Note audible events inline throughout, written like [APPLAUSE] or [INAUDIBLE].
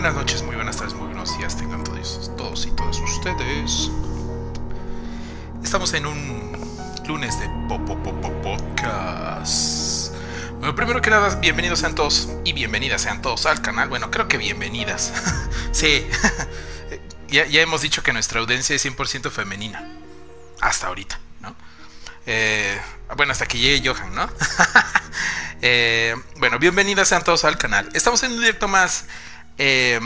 buenas noches, muy buenas tardes, muy buenos días tengan todos, todos y todas ustedes. Estamos en un lunes de Podcast. Bueno, primero que nada, bienvenidos sean todos y bienvenidas sean todos al canal. Bueno, creo que bienvenidas. [LAUGHS] sí, [LAUGHS] ya, ya hemos dicho que nuestra audiencia es 100% femenina. Hasta ahorita, ¿no? Eh, bueno, hasta que llegue Johan, ¿no? [LAUGHS] Eh, bueno, bienvenidas sean todos al canal. Estamos en un directo más eh,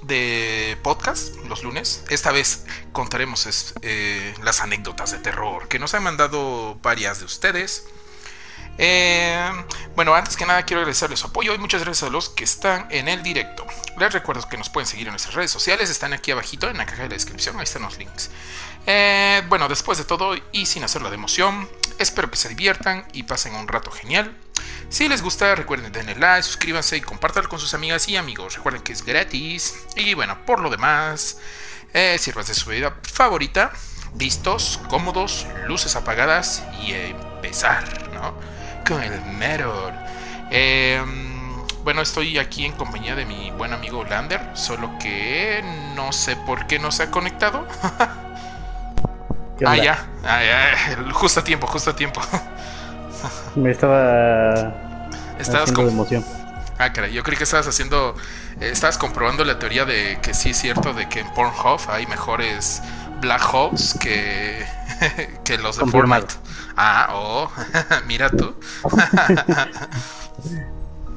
de podcast los lunes. Esta vez contaremos las anécdotas de terror que nos han mandado varias de ustedes. bueno, antes que nada quiero agradecerles su apoyo y muchas gracias a los que están en el directo. Les recuerdo que nos pueden seguir en nuestras redes sociales, están aquí abajito en la caja de la descripción, ahí están los links. bueno, después de todo y sin hacerlo de emoción, espero que se diviertan y pasen un rato genial. Si les gusta, recuerden darle like, suscríbanse y compártanlo con sus amigas y amigos. Recuerden que es gratis. Y bueno, por lo demás, eh, sirvas de su vida favorita. Listos, cómodos, luces apagadas y empezar, ¿no? Con el Mirror. Em, bueno, estoy aquí en compañía de mi buen amigo Lander, solo que no sé por qué no se ha conectado. ah, ya. ah, ya, justo a tiempo, justo a tiempo. [LAUGHS] Me estaba. Estabas con emoción. Ah, caray, yo creí que estabas haciendo. Eh, estabas comprobando la teoría de que sí es cierto de que en Pornhub hay mejores Black Holes que, [LAUGHS] que los de Fortnite. Ah, oh, [LAUGHS] mira tú.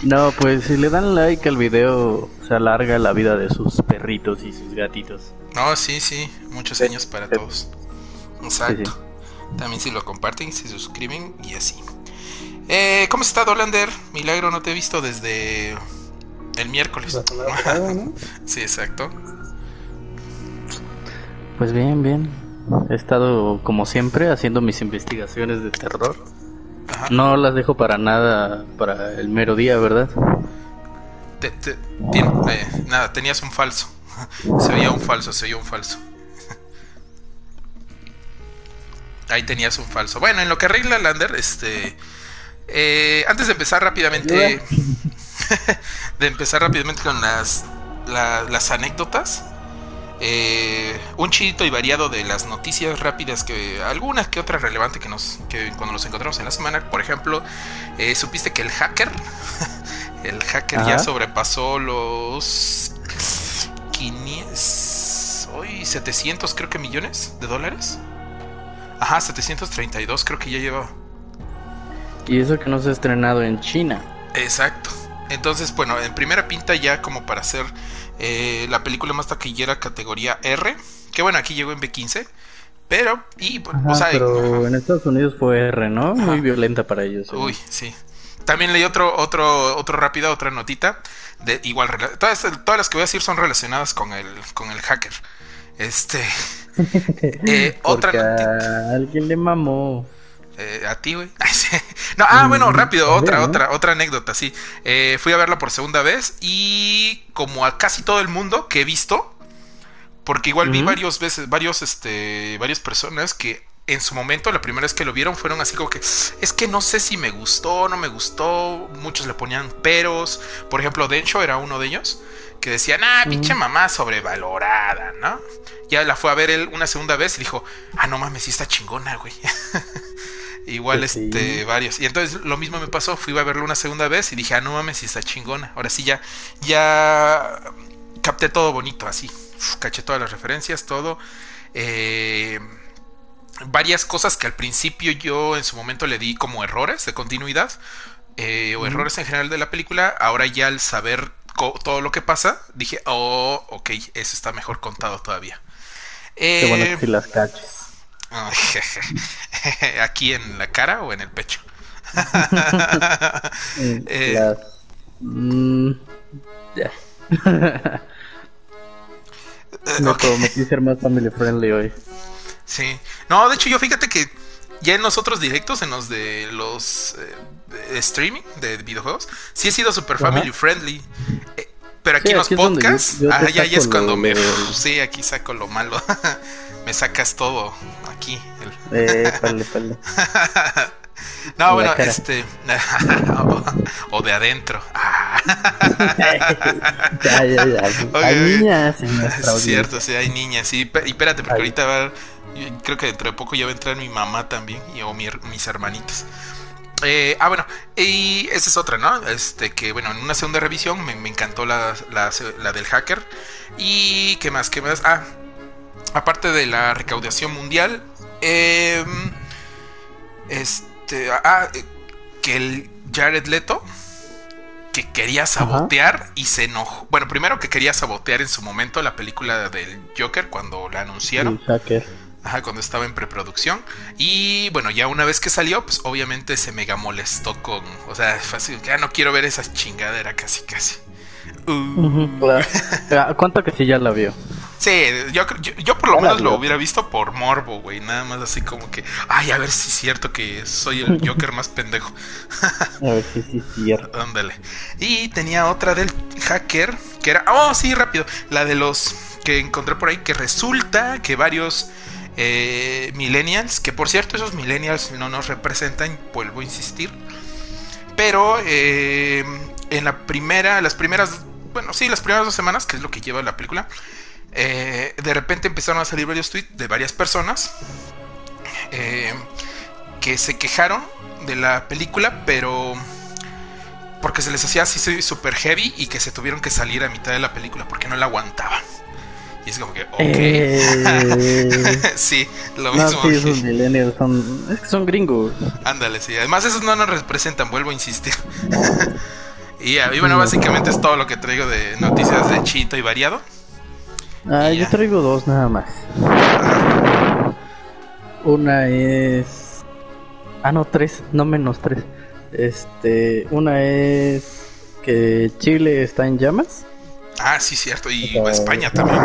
no, pues si le dan like al video, se alarga la vida de sus perritos y sus gatitos. No, sí, sí, muchos años para todos. Exacto. También si lo comparten, se suscriben y así. Eh, ¿Cómo está Dolander? Milagro, no te he visto desde el miércoles. [LAUGHS] sí, exacto. Pues bien, bien. He estado, como siempre, haciendo mis investigaciones de terror. No las dejo para nada para el mero día, ¿verdad? eh, nada, tenías un falso. [LAUGHS] se veía un falso, se veía un falso. Ahí tenías un falso. Bueno, en lo que arregla Lander, este eh, antes de empezar rápidamente, [LAUGHS] de empezar rápidamente con las, las anécdotas, eh, un chidito y variado de las noticias rápidas que algunas que otras relevantes que nos que cuando nos encontramos en la semana, por ejemplo, eh, supiste que el hacker, [LAUGHS] el hacker ya sobrepasó los 500, hoy 700 creo que millones de dólares. Ajá, 732 creo que ya lleva y eso que no se ha estrenado en China. Exacto. Entonces, bueno, en primera pinta ya como para hacer eh, la película más taquillera categoría R, que bueno, aquí llegó en B15, pero, y, o sea, pero en Estados Unidos fue R, ¿no? Muy violenta para ellos. Uy, sí. También leí otro, otro, otro rápida, otra notita, de igual, todas, todas las que voy a decir son relacionadas con el, con el hacker. Este, [LAUGHS] eh, otra notita. alguien le mamó. Eh, a ti, güey. [LAUGHS] no, ah, bueno, mm, rápido, otra, otra, otra anécdota, sí. Eh, fui a verla por segunda vez y como a casi todo el mundo que he visto, porque igual vi varios veces, varios, este, varias personas que en su momento, la primera vez que lo vieron, fueron así como que, es que no sé si me gustó, no me gustó, muchos le ponían peros, por ejemplo, Dencho era uno de ellos, que decían, ah, pinche mamá sobrevalorada, ¿no? Ya la fue a ver él una segunda vez y dijo, ah, no mames, sí está chingona, güey. [LAUGHS] Igual, pues este, varios. Y entonces lo mismo me pasó, fui a verlo una segunda vez y dije, ah, no mames, si está chingona. Ahora sí ya, ya capté todo bonito, así. caché todas las referencias, todo. Eh, varias cosas que al principio yo en su momento le di como errores de continuidad. Eh, o errores en general de la película. Ahora ya al saber todo lo que pasa, dije, oh, ok, eso está mejor contado todavía. Qué bueno que las caches. [LAUGHS] ¿Aquí en la cara o en el pecho? [LAUGHS] eh, mm, ya. Me prometí ser más family friendly hoy. Sí. No, de hecho, yo fíjate que ya en los otros directos, en los de los eh, streaming de videojuegos, sí he sido super family friendly. Eh, pero aquí en los podcasts, ah, ya, es cuando me. [LAUGHS] Sí, aquí saco lo malo. [LAUGHS] me sacas todo aquí. Eh, [LAUGHS] no, bueno, este. o de adentro. ya, ya, ya. hay niñas en nuestra Es cierto, sí, hay niñas. Sí, y espérate, porque ahorita va. Creo que dentro de poco ya va a entrar mi mamá también y o mis hermanitos. Eh, ah, bueno, y esa es otra, ¿no? Este, que bueno, en una segunda revisión me, encantó la, la, del hacker. Y qué más, qué más. Ah, aparte de la recaudación mundial, eh, este, ah, que el Jared Leto, que quería sabotear y se enojó. Bueno, primero que quería sabotear en su momento la película del Joker cuando la anunciaron. El hacker. Ajá, cuando estaba en preproducción. Y bueno, ya una vez que salió, pues obviamente se mega molestó con. O sea, fácil, ya no quiero ver esa chingadera casi, casi. Uh. ¿Cuánto que sí ya la vio? Sí, yo, yo, por lo menos lo hubiera visto por morbo, güey. Nada más así como que, ay, a ver si es cierto que soy el [LAUGHS] Joker más pendejo. a ver si sí es cierto. Ándale. Y tenía otra del hacker, que era, oh, sí, rápido. La de los que encontré por ahí, que resulta que varios eh, millennials, que por cierto esos millennials no nos representan, vuelvo a insistir, pero eh, en la primera, las primeras, bueno, sí, las primeras dos semanas, que es lo que lleva la película, eh, de repente empezaron a salir varios tweets de varias personas que se quejaron de la película, pero porque se les hacía así super heavy y que se tuvieron que salir a mitad de la película porque no la aguantaban. Y es como que, ok. Eh... [LAUGHS] sí, lo mismo. sí, esos millennials son, es que son gringos. Ándale, sí. Además, esos no nos representan, vuelvo a insistir. [LAUGHS] y, y, bueno, básicamente es todo lo que traigo de noticias de Chito y variado. Ah, yo traigo dos nada más. Una es. Ah, no, tres, no menos tres. Este, una es que Chile está en llamas. Ah, sí, cierto. Y España también,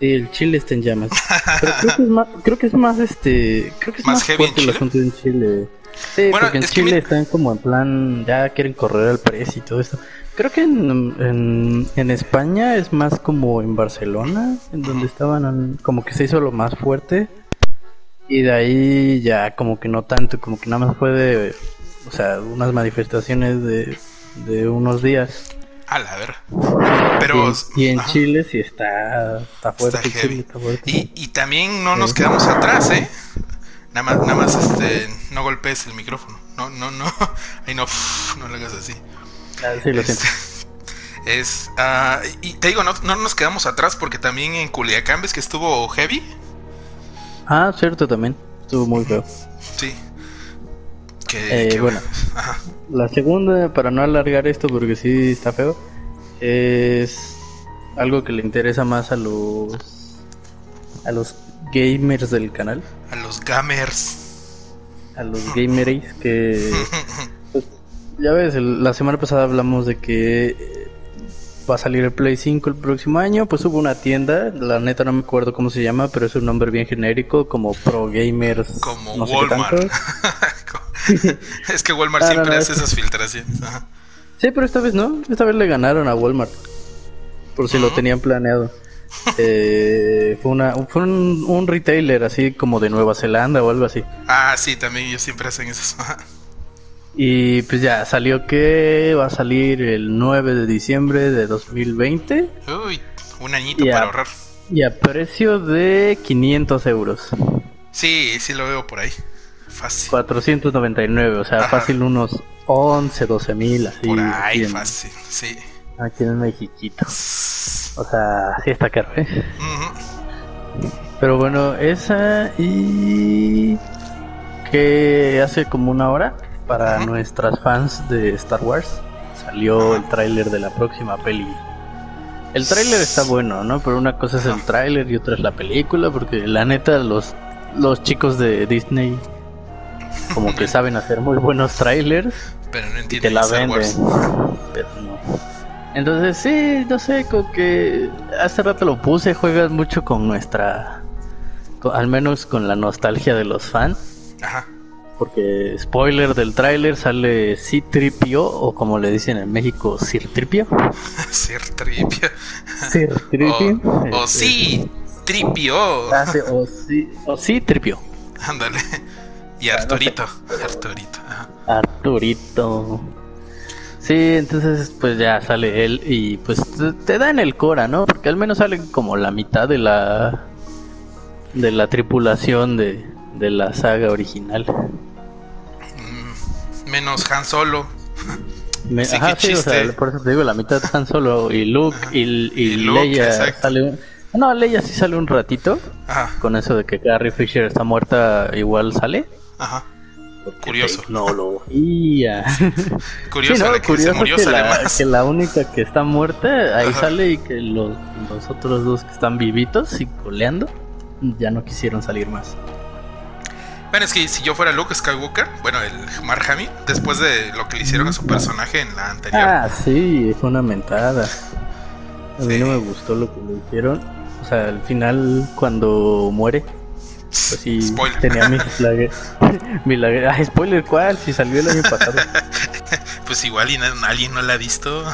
Sí, el Chile está en llamas. [LAUGHS] Pero creo que es más, creo que es más este, creo que es más, fuerte el asunto en Chile. Sí, porque en Chile están como en plan, ya quieren correr al precio y todo esto. Creo que en, en, España es más como en Barcelona, en donde estaban, como que se hizo lo más fuerte. Y de ahí ya como que no tanto, como que nada más fue de, o sea, unas manifestaciones de, de unos días. A la ver. Pero. Y, en Chile sí está, está fuerte. Y, y, también no nos quedamos atrás, ¿eh? Nada más, nada más este, no golpees el micrófono. No, no, no. [LAUGHS] Ahí no, no lo hagas así. Ah, sí, lo [LAUGHS] es, siento. Es. Uh, y te digo, no, no nos quedamos atrás porque también en Culiacán ves que estuvo heavy. Ah, cierto, también. Estuvo muy feo. Sí. Eh, bueno, [LAUGHS] la segunda, para no alargar esto porque sí está feo, es algo que le interesa más a los a los gamers del canal. A los gamers. A los gamers que [LAUGHS] pues, ya ves, la semana pasada hablamos de que va a salir el Play 5 el próximo año, pues hubo una tienda, la neta no me acuerdo cómo se llama, pero es un nombre bien genérico, como Pro Gamers. Como Walmart. [LAUGHS] [LAUGHS] es que Walmart siempre hace esas filtraciones. Sí, pero esta vez no, esta vez le ganaron a Walmart, por si lo tenían planeado. eh, fue una fue un, un, retailer así como de Nueva Zelanda o algo así. Ah, sí, también ellos siempre hacen eso. [LAUGHS] Y pues ya salió que va a salir el 9 de diciembre de 2020. Uy, un añito para ahorrar. Y a precio de 500 euros. Sí, sí lo veo por ahí. Fácil. 499, o sea, fácil unos 11, 12 mil, así. Por ahí, fácil, sí. Aquí en Mexiquito. O sea, sí está caro, ¿eh? Pero bueno, esa y... que hace como una hora para nuestras fans de Star Wars salió el tráiler de la próxima peli. El tráiler está bueno, ¿no? Pero una cosa es el tráiler y otra es la película, porque la neta los los chicos de Disney como que saben hacer muy buenos trailers, pero no y te la venden. Entonces sí, no sé, con que hace rato lo puse, juegas mucho con nuestra, al menos con la nostalgia de los fans. Ajá. Porque spoiler del tráiler sale C-Tripio o como le dicen en México, Sir-Tripio. [LAUGHS] Sir-Tripio. Sir-Tripio. [LAUGHS] O, sí, Tripio. o sí, o sí, Tripio. Ándale. Y Arturito. Arturito. Arturito. Sí, entonces pues ya sale él y pues te, da en el Cora, ¿no? Porque al menos sale como la mitad de la de la tripulación de, de la saga original. Mm, menos Han Solo. ajá, sí, o sea, por eso te digo, la mitad [LAUGHS] Han Solo y Luke y, y, Leia sale No, Leia sí sale un ratito. Ajá. Con eso de que Carrie Fisher está muerta, igual sale. Ajá. Curioso. Tecnología. [LAUGHS] Curioso, que curioso se murió que, la, que la única que está muerta ahí sale y que los, los otros dos que están vivitos y coleando ya no quisieron salir más. Bueno, es que si yo fuera Luke Skywalker, bueno, el Mark Hamill, después de lo que le hicieron a su personaje en la anterior. Ah, sí, fue una mentada. A mí no me gustó lo que le hicieron. O sea, al final, cuando muere, pues sí, spoiler. tenía mi [LAUGHS] lague... [LAUGHS] Ah, spoiler, ¿cuál? Si salió el año pasado. [LAUGHS] pues igual y alguien no la ha visto.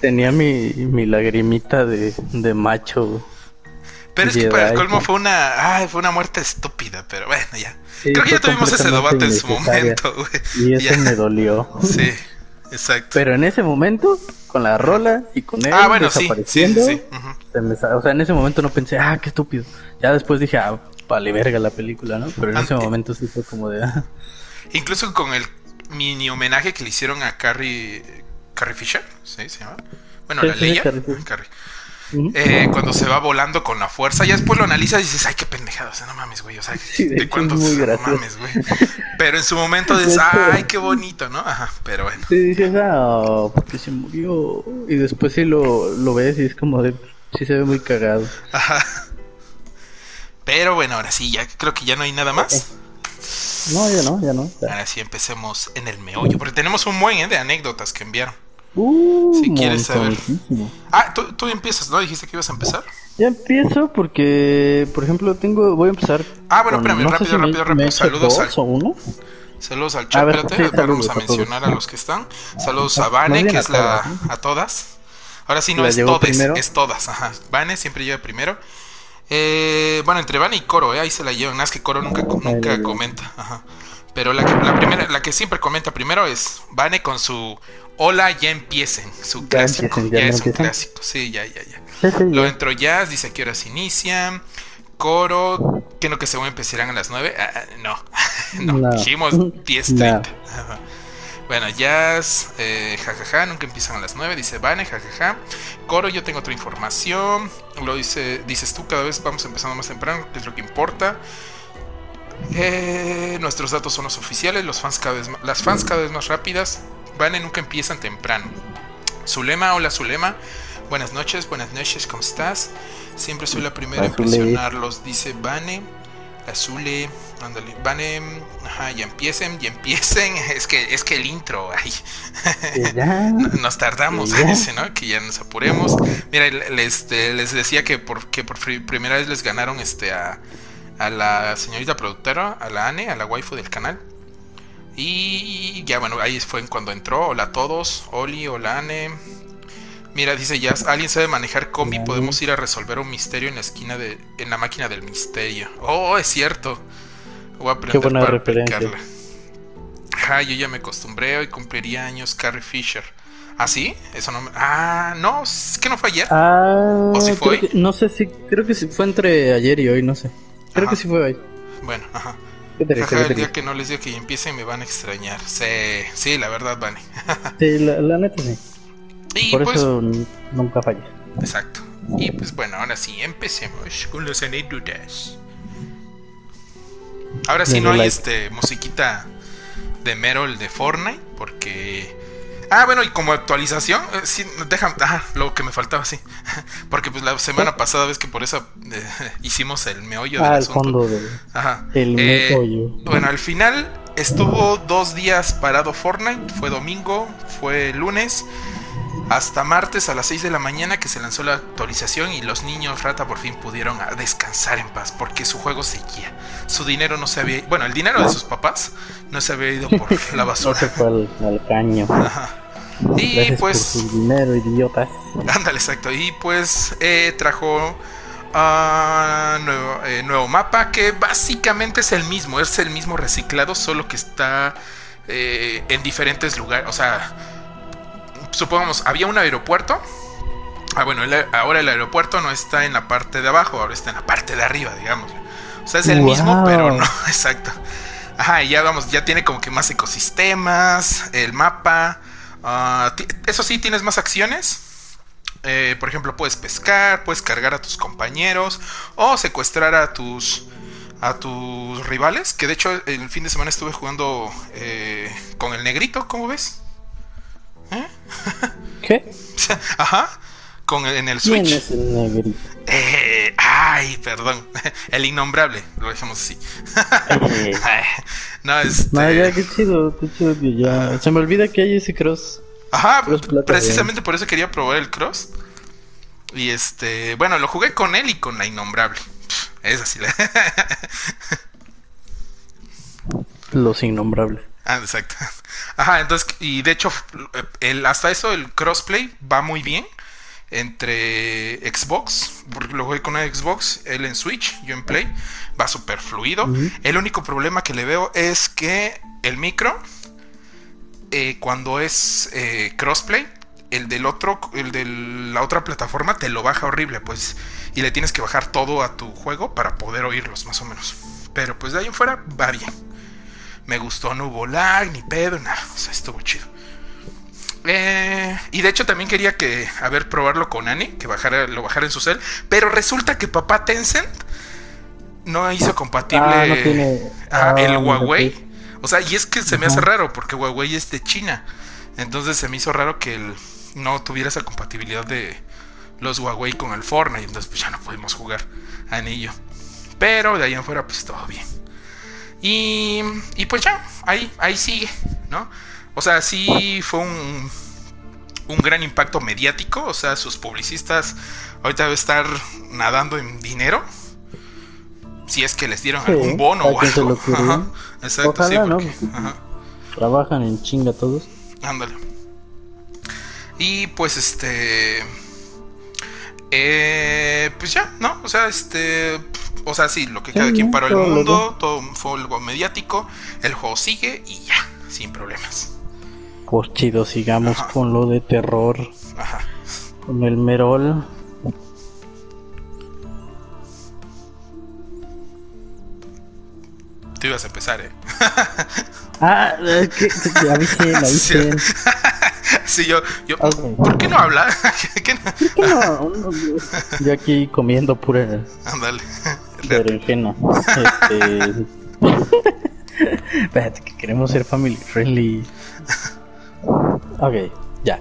tenía mi, mi lagrimita de, de macho pero es que para el colmo fue una, ay, fue una muerte estúpida, pero bueno, ya. Creo que ya tuvimos ese debate en su momento, güey. Y eso me dolió. Sí, exacto. Pero en ese momento, con la rola y con él ah, bueno, desapareciendo, sí, sí, o sea, en ese momento no pensé, ah, qué estúpido. Ya después dije, ah, vale verga la película, ¿no? Pero en ese momento sí fue como de... Ah. Incluso con el mini homenaje que le hicieron a Carrie, Carrie Fisher, ¿sí? ¿Se llama? Bueno, la Leia. Carrie. Eh, cuando se va volando con la fuerza. Ya después lo analizas y dices, ay, qué pendejado. O sea, no mames, güey. O sea, [LAUGHS] de, cuántos no mames, güey. [LAUGHS] Pero en su momento dices, ay, qué bonito, ¿no? Ajá, pero bueno. Sí, dices, ah, porque se murió. Y después sí lo, lo ves y es como de, sí se ve muy cagado. Ajá. Pero bueno, ahora sí, ya creo que ya no hay nada más. No, ya no, ya no. Ahora sí empecemos en el meollo, porque tenemos un buen ¿eh? de anécdotas que enviaron. Uh, si quieres saber. Ah, ¿tú, tú, empiezas, ¿no? Dijiste que ibas a empezar. Ya empiezo porque, por ejemplo, tengo. Voy a empezar. Ah, bueno, espérame, rápido, rápido, rápido. Saludos al. Uno? Saludos al chat, espérate, vamos a mencionar a, los que están. Saludos a Vane, que es la. a todas. Ahora sí no es todes, es todas. Ajá. Vane siempre lleva primero. Eh, bueno, entre Vane y Coro, eh, ahí se la llevan. Más que Coro nunca, nunca comenta. Ajá. Pero la que, la primera, la que siempre comenta primero es Vane con su Hola, ya empiecen. Su clásico. ya, es un clásico. Sí, ya, ya, ya. Lo entro Jazz, dice que horas inician. Coro, que no que según empezarán a las 9. Ah, ah, no. [LAUGHS] no, dijimos [LAUGHS] 10.30. Bueno, Jazz, eh, jajaja, nunca empiezan a las 9, dice Vane, jajaja. Coro, yo tengo otra información. Lo dice, dices tú, cada vez vamos empezando más temprano, que es lo que importa. Eh, nuestros datos son los oficiales, los fans cada vez las fans cada vez más rápidas. Vane nunca empiezan temprano. Zulema, hola Zulema. Buenas noches, buenas noches, ¿cómo estás? Siempre soy la primera en presionarlos, dice Vane. Azule, ándale, Vane, ajá, ya empiecen, ya empiecen. [LAUGHS] Es que, es que el intro, ay. [LAUGHS] nos tardamos ¿no? Que ya nos apuremos. Mira, les, les decía que por, que por primera vez les ganaron este a, a la señorita productora, a la Ane, a la waifu del canal. Y ya bueno, ahí fue cuando entró. Hola a todos. Oli, hola Ane. Mira, dice ya, alguien sabe manejar combi, podemos ir a resolver un misterio en la esquina de, en la máquina del misterio. Oh, es cierto. Voy a aprender Qué buena referencia. Ja, yo ya me acostumbré, hoy cumpliría años Carrie Fisher. ¿Ah, sí? Eso no me... Ah, no, es que no fue ayer. Ah, ¿O si fue no sé si, creo que fue entre ayer y hoy, no sé. Creo que sí fue hoy. Bueno, ajá el día que no les diga que empiecen me van a extrañar. Sí, sí, la verdad, Vane. sí, la, neta sí. Y Por pues, eso nunca falla. Exacto. Y pues bueno, ahora sí, empecemos con los anécdotas. Ahora sí no hay este musiquita de Merol de Fortnite, porque Ah, bueno, y como actualización, eh, sí, déjame, lo que me faltaba, sí. [LAUGHS] Porque pues la semana pasada ves que por eso eh, [LAUGHS] hicimos el meollo ah, del fondo de, ajá. El eh, meollo. Bueno, al final estuvo dos días parado Fortnite, fue domingo, fue lunes, hasta martes a las 6 de la mañana que se lanzó la actualización y los niños rata por fin pudieron descansar en paz porque su juego seguía. Su dinero no se había, bueno, el dinero de sus papás no se había ido por [LAUGHS] la basura. no se fue al, caño. Ajá. Y pues. dinero, idiota. Ándale, exacto. Y pues eh, trajo uh, nuevo, eh, nuevo, mapa que básicamente es el mismo. Es el mismo reciclado, solo que está eh, en diferentes lugares. O sea, supongamos, había un aeropuerto. Ah, bueno, ahora el aeropuerto no está en la parte de abajo, ahora está en la parte de arriba, digamos. O sea, es el mismo, pero no, [LAUGHS] exacto. Ajá, y ya vamos, ya tiene como que más ecosistemas, el mapa. Ah, eso sí, tienes más acciones. Eh, por ejemplo, puedes pescar, puedes cargar a tus compañeros o secuestrar a tus a tus rivales. Que de hecho el fin de semana estuve jugando eh, con el negrito, ¿cómo ves? ¿Eh? ¿Qué? [LAUGHS] Ajá. Con en el Switch. ¿Quién es el negrito? Eh, ay, perdón. [LAUGHS] El innombrable, lo dejamos así. [LAUGHS] no, este... No, ya, qué chido, qué chido ya. Se me olvida que hay ese cross. Ajá, precisamente por eso quería probar el cross. Y este, bueno, lo jugué con él y con la innombrable. Es así. Los innombrables. Ah, exacto. [LAUGHS] Ajá, entonces, y de hecho, el, hasta eso el crossplay va muy bien entre Xbox, porque lo jugué con Xbox, él en Switch, yo en Play, va súper fluido. El único problema que le veo es que el micro eh, cuando es eh, crossplay, el del otro, el de la otra plataforma te lo baja horrible, pues, y le tienes que bajar todo a tu juego para poder oírlos, más o menos. Pero pues de ahí en fuera va bien. Me gustó, no hubo lag, ni pedo, nada, o sea, estuvo chido. Eh, y de hecho también quería que, a ver, probarlo con Annie, que bajara, lo bajara en su cel, pero resulta que papá Tencent no hizo compatible ah, el ah, Huawei. O sea, y es que se me hace raro porque Huawei es de China. Entonces se me hizo raro que el, no tuviera esa compatibilidad de los Huawei con el Fortnite. Entonces pues ya no pudimos jugar anillo. Pero de ahí en fuera pues todo bien. Y, y pues ya, ahí, ahí sigue, ¿no? O sea, sí fue un, un gran impacto mediático. O sea, sus publicistas ahorita debe estar nadando en dinero si es que les dieron algún bono o algo. exacto, sí, Trabajan en chinga todos. Ándale. Y pues este. Eh, pues ya, ¿no? O sea, este. O sea, sí, lo que cada quien paró el mundo, todo fue algo mediático. El juego sigue y ya, sin problemas. Pues chido, sigamos con lo de terror. Ajá. Con el Merol. Tú ibas a empezar, ¿eh? ah, es que avisen, avisen. [LAUGHS] Sí, yo, yo ¿por qué no habla? [LAUGHS] ¿Qué no? [LAUGHS] Yo aquí comiendo pura Ándale. berenjena. Este... [LAUGHS] Espérate, que queremos ser family friendly. Ok, ya.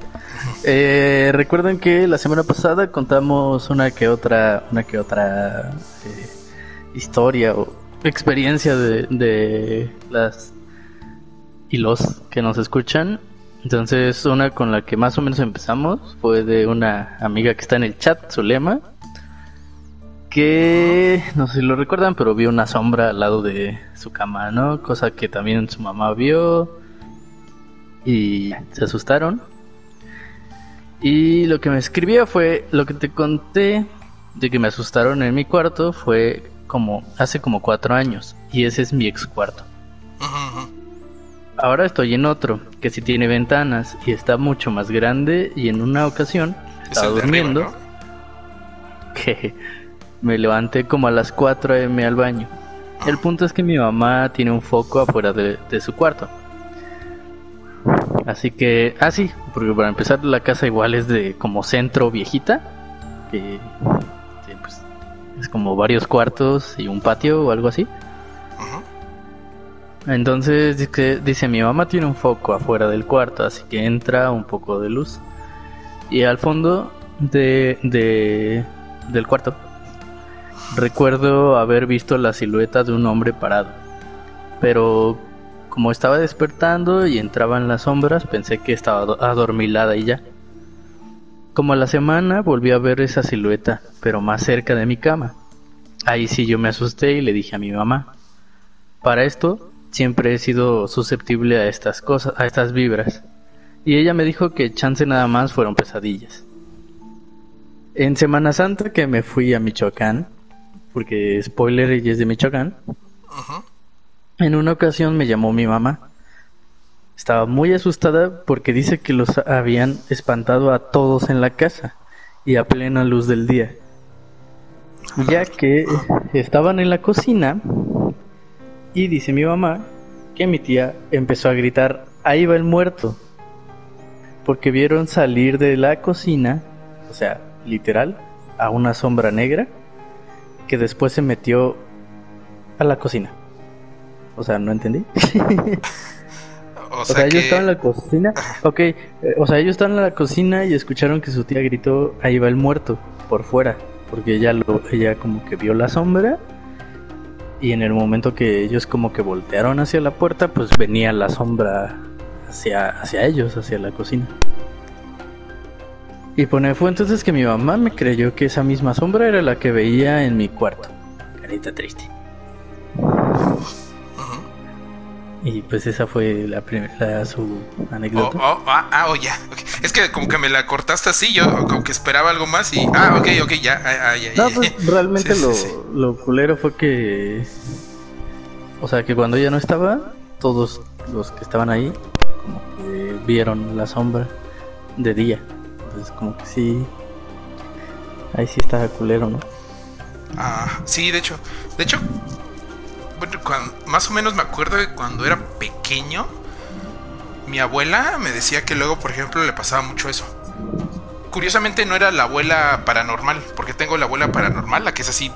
Eh, recuerden que la semana pasada contamos una que otra, una que otra eh, historia o experiencia de, de las y los que nos escuchan. Entonces, una con la que más o menos empezamos fue de una amiga que está en el chat, Zulema, que no sé si lo recuerdan, pero vio una sombra al lado de su cama, ¿no? Cosa que también su mamá vio y se asustaron. Y lo que me escribía fue lo que te conté de que me asustaron en mi cuarto fue como hace como cuatro años y ese es mi ex cuarto. Ahora estoy en otro que sí tiene ventanas y está mucho más grande y en una ocasión estaba durmiendo [LAUGHS] que me levanté como a las 4 am al baño. El punto es que mi mamá tiene un foco afuera de, su cuarto. Así que, ah sí, porque para empezar la casa igual es de como centro viejita, que es como varios cuartos y un patio o algo así. Entonces dice, dice, mi mamá tiene un foco afuera del cuarto, así que entra un poco de luz. Y al fondo de, de, del cuarto recuerdo haber visto la silueta de un hombre parado. Pero como estaba despertando y entraba en las sombras, pensé que estaba adormilada y ya. Como a la semana volví a ver esa silueta, pero más cerca de mi cama. Ahí sí yo me asusté y le dije a mi mamá. Para esto siempre he sido susceptible a estas cosas, a estas vibras. Y ella me dijo que chance nada más fueron pesadillas. En Semana Santa que me fui a Michoacán, porque spoiler ella es de Michoacán. En una ocasión me llamó mi mamá estaba muy asustada porque dice que los habían espantado a todos en la casa y a plena luz del día. Ya que estaban en la cocina y dice mi mamá que mi tía empezó a gritar, ahí va el muerto. Porque vieron salir de la cocina, o sea, literal, a una sombra negra que después se metió a la cocina. O sea, no entendí. [LAUGHS] o, sea, ellos estaban en la cocina. Ok, eh, o sea, ellos estaban en la cocina y escucharon que su tía gritó, ahí va el muerto, por fuera. Porque ella, lo, ella como que vio la sombra y en el momento que ellos como que voltearon hacia la puerta, pues venía la sombra hacia, hacia ellos, hacia la cocina. Y pone, fue entonces que mi mamá me creyó que esa misma sombra era la que veía en mi cuarto. Carita triste. Y pues esa fue la primera su anécdota. Oh, oh, ah, ah, oh, ya. Es que como que me la cortaste así, yo como que esperaba algo más y. Ah, ok, ok, ya. Ah, ya, no, pues [LAUGHS] realmente lo, lo culero fue que. O sea, que cuando ella no estaba, todos los que estaban ahí, como que vieron la sombra de día. Entonces, como que sí. Ahí sí estaba culero, ¿no? Ah, sí, de hecho. De hecho, más o menos me acuerdo que cuando era pequeño, mi abuela me decía que luego, por ejemplo, le pasaba mucho eso. Curiosamente no era la abuela paranormal, porque tengo la abuela paranormal, la que es así,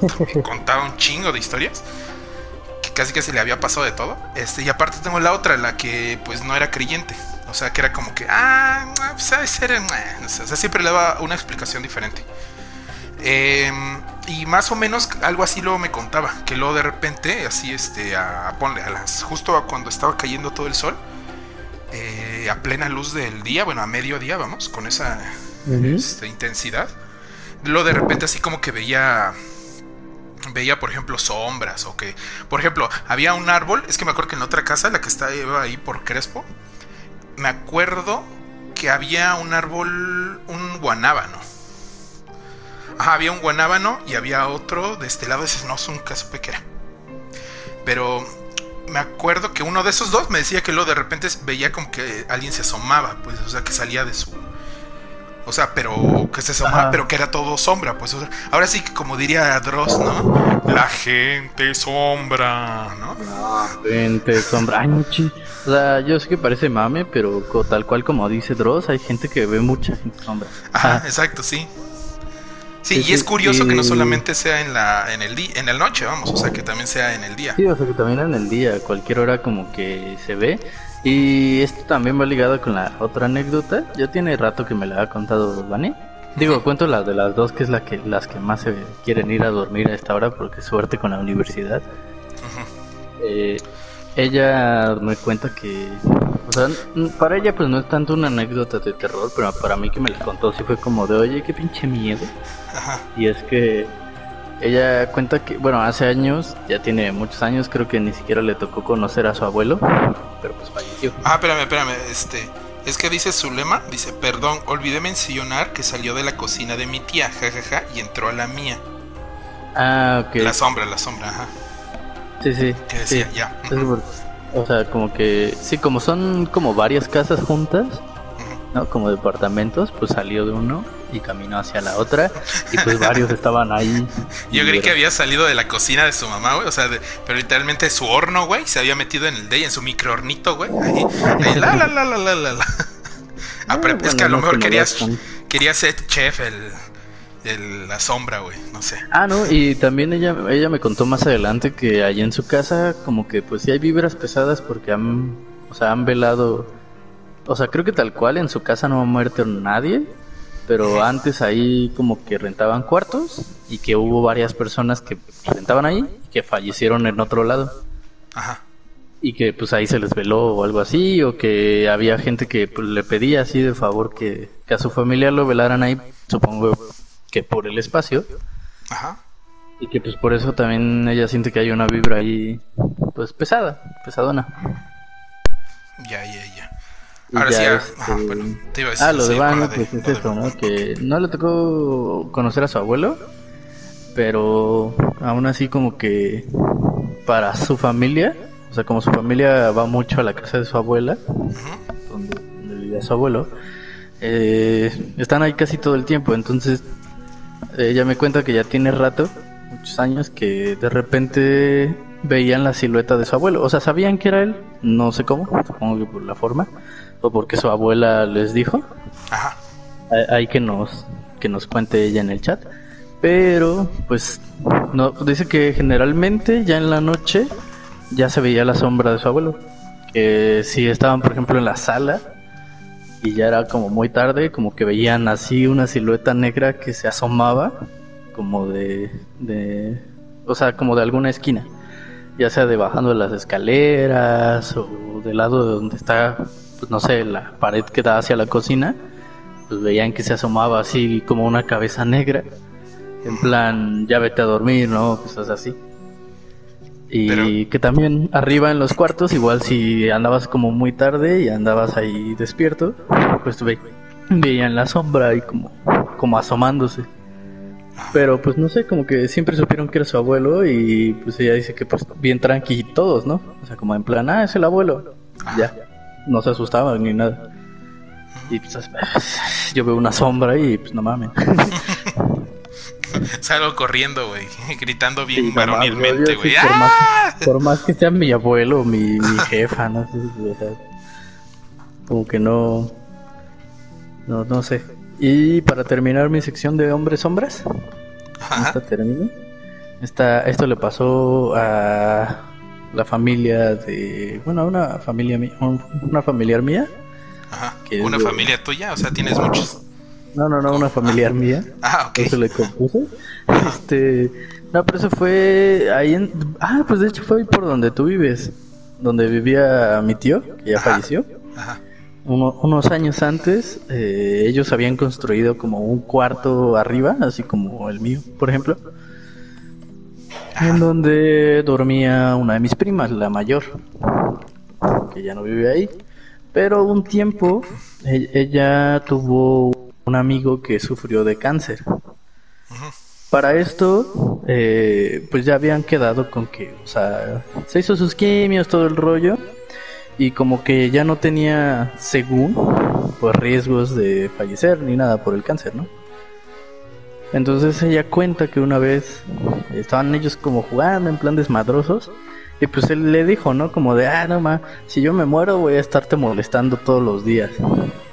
[LAUGHS] contaba un chingo de historias, que casi que se le había pasado de todo. Este, y aparte tengo la otra, la que pues no era creyente. O sea, que era como que, ah, pues ser, o sea, siempre le daba una explicación diferente. Eh, y más o menos algo así luego me contaba, que luego de repente, así este, a, ponle, a las, justo cuando estaba cayendo todo el sol, eh, a plena luz del día, bueno, a mediodía, vamos, con esa este, intensidad, luego de repente así como que veía veía por ejemplo sombras o que por ejemplo había un árbol es que me acuerdo que en otra casa la que está ahí por Crespo me acuerdo que había un árbol un guanábano Ajá, había un guanábano y había otro de este lado, ese no es un caso pequera. Pero me acuerdo que uno de esos dos me decía que luego de repente veía como que alguien se asomaba, pues, o sea, que salía de su. O sea, pero que se asomaba, pero que era todo sombra, pues. ahora sí que, como diría Dross, ¿no? La gente sombra, ¿no? La gente sombra. Ay, O sea, yo sé que parece mame, pero tal cual como dice Dross, hay gente que ve mucha gente sombra. Ajá, exacto, sí. Sí, y es curioso que no solamente sea en la en el día, en la noche, vamos, o sea, que también sea en el día. Sí, o sea, que también en el día, cualquier hora como que se ve. Y esto también va ligado con la otra anécdota. Ya tiene rato que me la ha contado Vani. Digo, cuento la de las dos, que es la que las que más se quieren ir a dormir a esta hora porque suerte con la universidad. eh, ella me cuenta que, o sea, para ella pues no es tanto una anécdota de terror, pero para mí que me la contó sí fue como de, oye, qué pinche miedo. Y es que ella cuenta que, bueno, hace años, ya tiene muchos años, creo que ni siquiera le tocó conocer a su abuelo, pero pues falleció. Ah, espérame, espérame, este, es que dice su lema, dice, perdón, olvidé mencionar que salió de la cocina de mi tía, jajaja, y entró a la mía. Ah, ok. La sombra, la sombra, ajá. Sí, sí. Que decía, ya. o sea, como que, sí, como son como varias casas juntas, ¿no? Como departamentos, pues salió de uno y caminó hacia la otra y pues varios estaban ahí. [LAUGHS] Yo creí que había salido de la cocina de su mamá, güey, o sea, pero literalmente su horno, güey, se había metido en el de ella, en su microhornito, güey. Ahí, la, la, la, la, la, la. Ah, pero es que a lo mejor querías, quería ser chef el la sombra, güey, no sé. Ah, no, y también ella, ella me contó más adelante que allí en su casa como que pues sí hay vibras pesadas porque han, o sea, han velado, o sea, creo que tal cual en su casa no ha muerto nadie, pero antes ahí como que rentaban cuartos y que hubo varias personas que rentaban ahí y que fallecieron en otro lado. Ajá. Y que pues ahí se les veló o algo así, o que había gente que pues, le pedía así de favor que, que a su familia lo velaran ahí, supongo que por el espacio. Ajá. Y que pues por eso también ella siente que hay una vibra ahí, pues pesada, pesadona. Ya, ya, ya. Ahora sí, este, bueno, te iba a decir, ah, lo de Van, pues es eso, ¿no? Que no le tocó conocer a su abuelo, pero aún así como que para su familia O sea, como su familia va mucho a la casa de su abuela, donde, vivía su abuelo, eh, están ahí casi todo el tiempo. Entonces, ella me cuenta que ya tiene rato, muchos años, que de repente veían la silueta de su abuelo. O sea, sabían que era él, no sé cómo, supongo que por la forma, o porque su abuela les dijo. Ajá. Hay que nos, que nos cuente ella en el chat. Pero, pues, no, dice que generalmente ya en la noche ya se veía la sombra de su abuelo. Que si estaban, por ejemplo, en la sala y ya era como muy tarde, como que veían así una silueta negra que se asomaba, como de, de o sea, como de alguna esquina, ya sea de bajando las escaleras o del lado de donde está, pues no sé, la pared que da hacia la cocina, pues veían que se asomaba así como una cabeza negra en plan, ya vete a dormir, ¿no? Cosas así. Y que también arriba en los cuartos, igual si andabas como muy tarde y andabas ahí despierto, pues ve, veían la sombra ahí como, como asomándose. Pero pues no sé, como que siempre supieron que era su abuelo y pues ella dice que pues bien tranqui todos, ¿no? O sea, como en plan, ah, es el abuelo. Ya, no se asustaban ni nada. Y pues yo veo una sombra y pues no mames. [LAUGHS] [LAUGHS] Salgo corriendo, güey, [LAUGHS] gritando bien varonilmente, güey. ¡Ah! Por, más, que sea mi abuelo, mi, mi [LAUGHS] jefa, no sé, o sea, como que no, no, no sé. Y para terminar mi sección de hombres sombras, esta termina. Esta, esto le pasó a la familia de, bueno, una familia mía, una familiar mía. Ajá. una familia tuya, o sea, tienes muchos. No, no, no, una familiar mía. Ah, ok. Eso le compuse. Este, no, pero eso fue ahí en... Ah, pues de hecho fue ahí por donde tú vives. Donde vivía mi tío, que ya falleció. Ajá. unos años antes, eh, ellos habían construido como un cuarto arriba, así como el mío, por ejemplo. En donde dormía una de mis primas, la mayor, que ya no vive ahí. Pero un tiempo e-, ella tuvo un amigo que sufrió de cáncer. Para esto, eh, pues ya habían quedado con que, o sea, se hizo sus quimios, todo el rollo, y como que ya no tenía, según, pues riesgos de fallecer ni nada por el cáncer, ¿no? Entonces ella cuenta que una vez estaban ellos como jugando en plan desmadrosos y pues él le dijo, ¿no? Como de, ah, no ma, si yo me muero voy a estarte molestando todos los días. ¿no?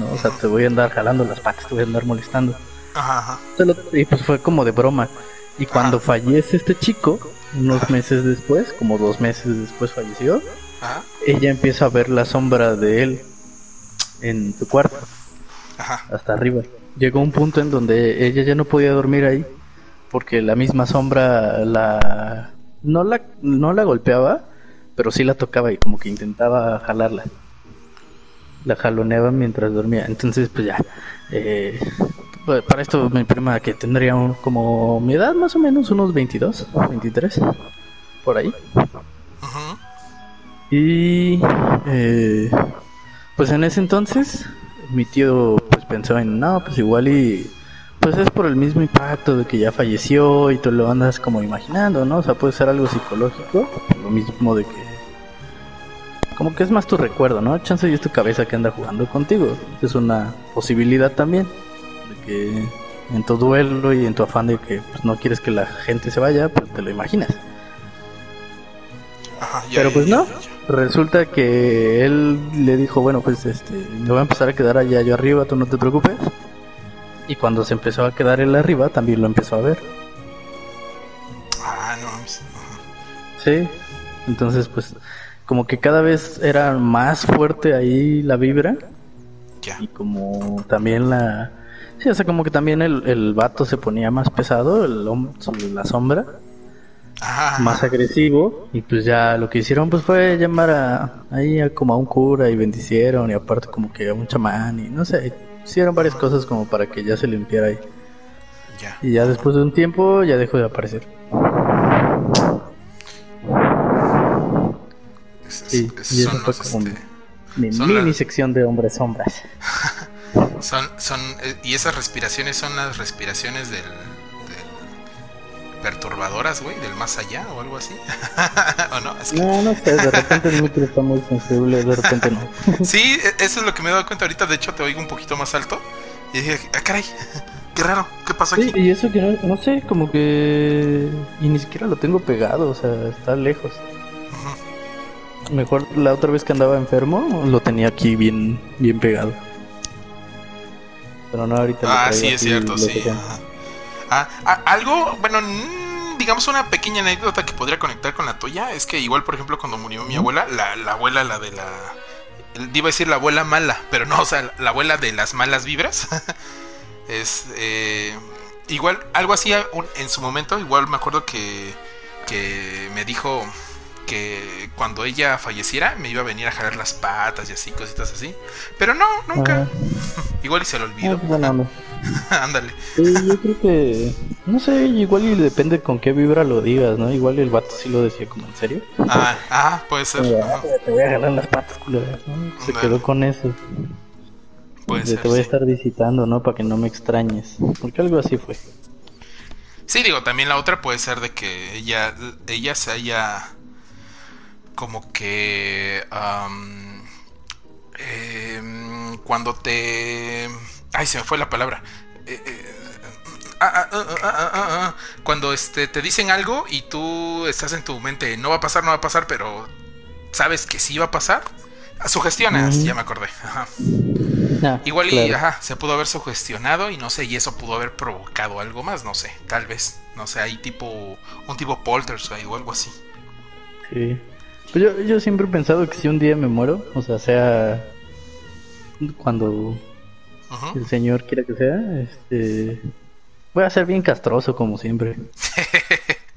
O sea, te voy a andar jalando las patas, te voy a andar molestando. Ajá, Y pues fue como de broma. Y cuando fallece este chico, unos meses después, como dos meses después falleció, ella empieza a ver la sombra de él en tu cuarto, hasta arriba. Llegó un punto en donde ella ya no podía dormir ahí, porque la misma sombra la no la no la golpeaba, pero sí la tocaba y como que intentaba jalarla la jaloneaba mientras dormía. Entonces, pues ya. Eh, pues, para esto, mi prima que tendría como mi edad, más o menos, unos 22, 23, por ahí. Y. Eh, pues en ese entonces, mi tío pues pensó en, no, pues igual y. Pues es por el mismo impacto de que ya falleció y tú lo andas como imaginando, ¿no? O sea, puede ser algo psicológico, lo mismo de que como que es más tu recuerdo, ¿no? Chance y es tu cabeza que anda jugando contigo. Es una posibilidad también de que en tu duelo y en tu afán de que pues, no quieres que la gente se vaya, pues te lo imaginas. Pero pues no, resulta que él le dijo, bueno, pues este, me voy a empezar a quedar allá yo arriba, tú no te preocupes. Y cuando se empezó a quedar él arriba, también lo empezó a ver. Ah, no. Sí, entonces pues como que cada vez era más fuerte ahí la vibra. Y como también la... Sí, o sea, como que también el, el vato se ponía más pesado, el la sombra. Más agresivo. Y pues ya lo que hicieron pues fue llamar a... Ahí a, como a un cura y bendicieron y aparte como que a un chamán y no sé. Hicieron varias cosas como para que ya se limpiara ahí. Y ya después de un tiempo ya dejó de aparecer. Sí, y eso fue como este, mi mini sección de hombres sombras. [LAUGHS] son, son, eh, y esas respiraciones son las respiraciones del, perturbadoras, güey, del más allá o algo así. [LAUGHS] ¿O no? No, no sé, de repente el [LAUGHS] micro está muy sensible, de repente no. sí, e, eso es lo que me he dado cuenta ahorita. De hecho, te oigo un poquito más alto. Y dije, ah, caray, qué raro, ¿qué pasa aquí? y eso que no, no sé, como que. Y ni siquiera lo tengo pegado, o sea, está lejos. Mejor la otra vez que andaba enfermo, lo tenía aquí bien, bien pegado. Pero no, ahorita. Ah, sí, es cierto, sí. Ah, ah, algo, bueno, digamos una pequeña anécdota que podría conectar con la tuya es que igual, por ejemplo, cuando murió mi abuela, la, la abuela, la de la... Iba a decir la abuela mala, pero no, o sea, la abuela de las malas vibras. [LAUGHS] es... Eh, igual, algo así en su momento, igual me acuerdo que, que me dijo que cuando ella falleciera me iba a venir a jalar las patas y así, cositas así. Pero no, nunca. [LAUGHS] igual y se lo olvido. Ah, [LAUGHS] Ándale. yo creo que, no sé, igual y depende con qué vibra lo digas, ¿no? Igual el vato sí lo decía como en serio. Ah, ah puede ser. Te voy a jalar las patas, culera. Se quedó con eso. Puede ser, te voy a estar visitando, ¿no? Para que no me extrañes. Porque algo así fue. Sí, digo, también la otra puede ser de que ella, ella se haya como que em, cuando te ay se me fue la palabra. Eh, eh, ah, ah, ah, cuando este te dicen algo y tú estás en tu mente no va a pasar no va a pasar pero sabes que sí va a pasar sugestionas ya me acordé igual y se pudo haber sugestionado y no sé y eso pudo haber provocado algo más no sé tal vez no sé hay tipo un tipo poltergeist o algo así. Sí pues yo, yo siempre he pensado que si un día me muero, o sea, sea cuando el señor quiera que sea, este, voy a ser bien castroso como siempre. [LAUGHS]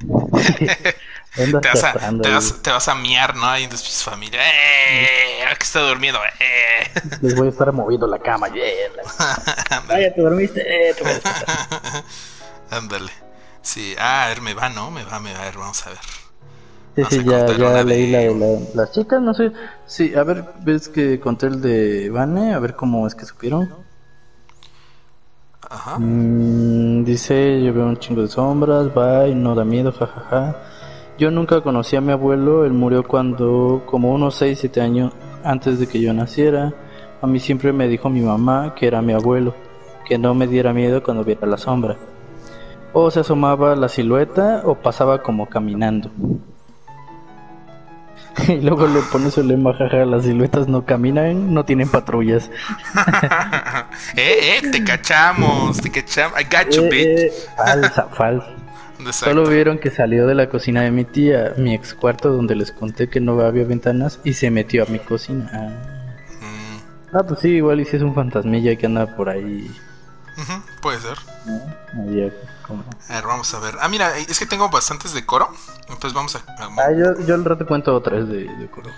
[LAUGHS] te, vas a, te, vas, a, miar, ¿no? Ahí en tus familia. ¡Eh! que está durmiendo. ¡Eh! [LAUGHS] Les voy a estar moviendo la cama. Vaya, te dormiste. Eh, Ándale. Sí, ah, a ver, me va, ¿no? Me va, me va. A ver, vamos a ver. Sí, sí, ya, ya leí la de las chicas, no sé. Sí, a ver, ves que conté el de Vane, a ver cómo es que supieron. Ajá. Mm, dice, yo veo un chingo de sombras, bye, no da miedo, jajaja. Yo nunca conocí a mi abuelo, él murió cuando, como unos 6, 7 años antes de que yo naciera. A mí siempre me dijo mi mamá que era mi abuelo, que no me diera miedo cuando viera la sombra. O se asomaba la silueta o pasaba como caminando. [LAUGHS] y luego le pone su lema, jaja, las siluetas no caminan, no tienen patrullas. [LAUGHS] eh, eh, te cachamos, te cachamos. I got you, eh, bitch. falsa, falsa. [LAUGHS] Solo vieron que salió de la cocina de mi tía, mi ex cuarto, donde les conté que no había ventanas, y se metió a mi cocina. Ah, mm. ah pues sí, igual y si es un fantasmilla que anda por ahí. puede ser. A ver, vamos a ver. Ah, mira, es que tengo bastantes de coro. Entonces vamos a. Ah, yo, yo al rato cuento otra vez de, coro.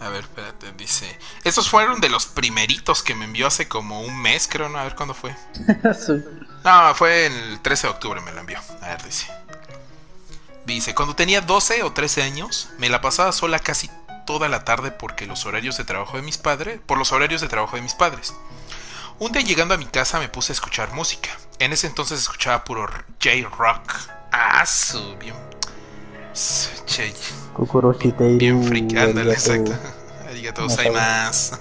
A ver, espérate, dice. Estos fueron de los primeritos que me envió hace como un mes, creo, ¿no? A ver cuándo fue. [LAUGHS] No, fue el 13 de octubre me lo envió. A ver, dice. Dice, cuando tenía 12 o 13 años, me la pasaba sola casi toda la tarde porque los horarios de trabajo de mis padres, por los horarios de trabajo de mis padres. Un día llegando a mi casa me puse a escuchar música. En ese entonces escuchaba puro J-Rock. Ah, su, bien. Che, bien freak, ándale, exacto. Arigato [LAUGHS] más.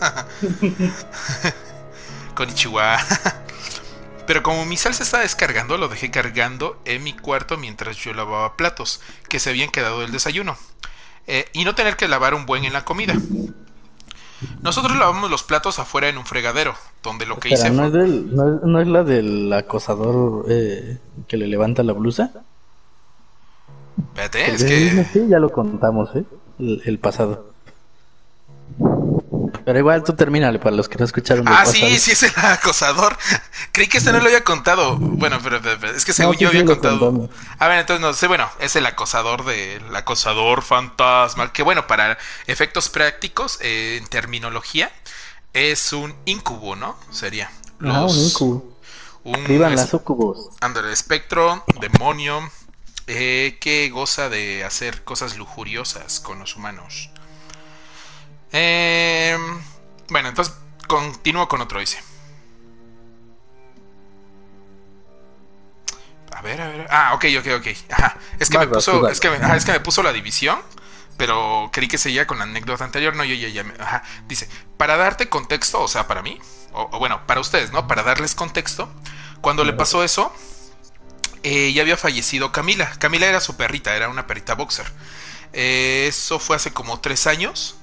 Konnichiwa. [LAUGHS] [LAUGHS] Pero como mi sal se estaba descargando, lo dejé cargando en mi cuarto mientras yo lavaba platos que se habían quedado del desayuno. Eh, y no tener que lavar un buen en la comida. Nosotros lavamos los platos afuera en un fregadero, donde lo que hice ¿no, es no, es, la del acosador eh, que le levanta la blusa? Espérate, es que... Sí, ya lo contamos, ¿eh? el pasado. Pero igual tú termínale para los que no escucharon. Ah, sí, sí es el acosador. Creí que este no lo había contado. Bueno, pero, es que según yo había contado. A ver, entonces no sé, bueno, es el acosador del acosador fantasma. Que bueno, para efectos prácticos, eh, en terminología, es un incubo, ¿no? Sería. ah, un incubo. Un, Vivan las sucubos. André, espectro, demonio, eh, que goza de hacer cosas lujuriosas con los humanos. Eh, bueno, entonces continúo con otro, dice. A ver, a ver. Ah, ok, ok, ok. Ajá. Es que me puso, es que, es que me puso la división pero creí que seguía con la anécdota anterior. No, yo ya, ya me, ajá. Dice, para darte contexto, o sea, para mí, o, bueno, para ustedes, ¿no? Para darles contexto, cuando le pasó eso, eh, ya había fallecido Camila. Camila era su perrita, era una perrita boxer. Eh, eso fue hace como tres años.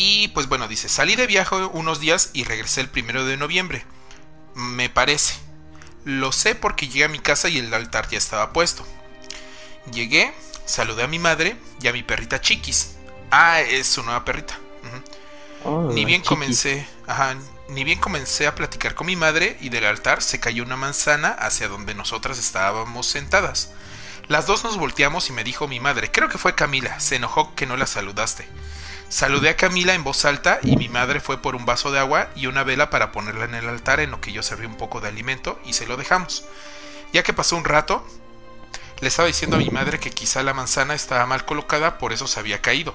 Y pues bueno, dice, salí de viaje unos días y regresé el primero de noviembre. Me parece. Lo sé porque llegué a mi casa y el altar ya estaba puesto. Llegué, saludé a mi madre y a mi perrita Chiquis. Ah, es su nueva perrita. Oh, ni bien comencé, ajá, ni bien comencé a platicar con mi madre y del altar se cayó una manzana hacia donde nosotras estábamos sentadas. Las dos nos volteamos y me dijo mi madre, creo que fue Camila, se enojó que no la saludaste. Saludé a Camila en voz alta y mi madre fue por un vaso de agua y una vela para ponerla en el altar en lo que yo serví un poco de alimento y se lo dejamos. Ya que pasó un rato, le estaba diciendo a mi madre que quizá la manzana estaba mal colocada, por eso se había caído.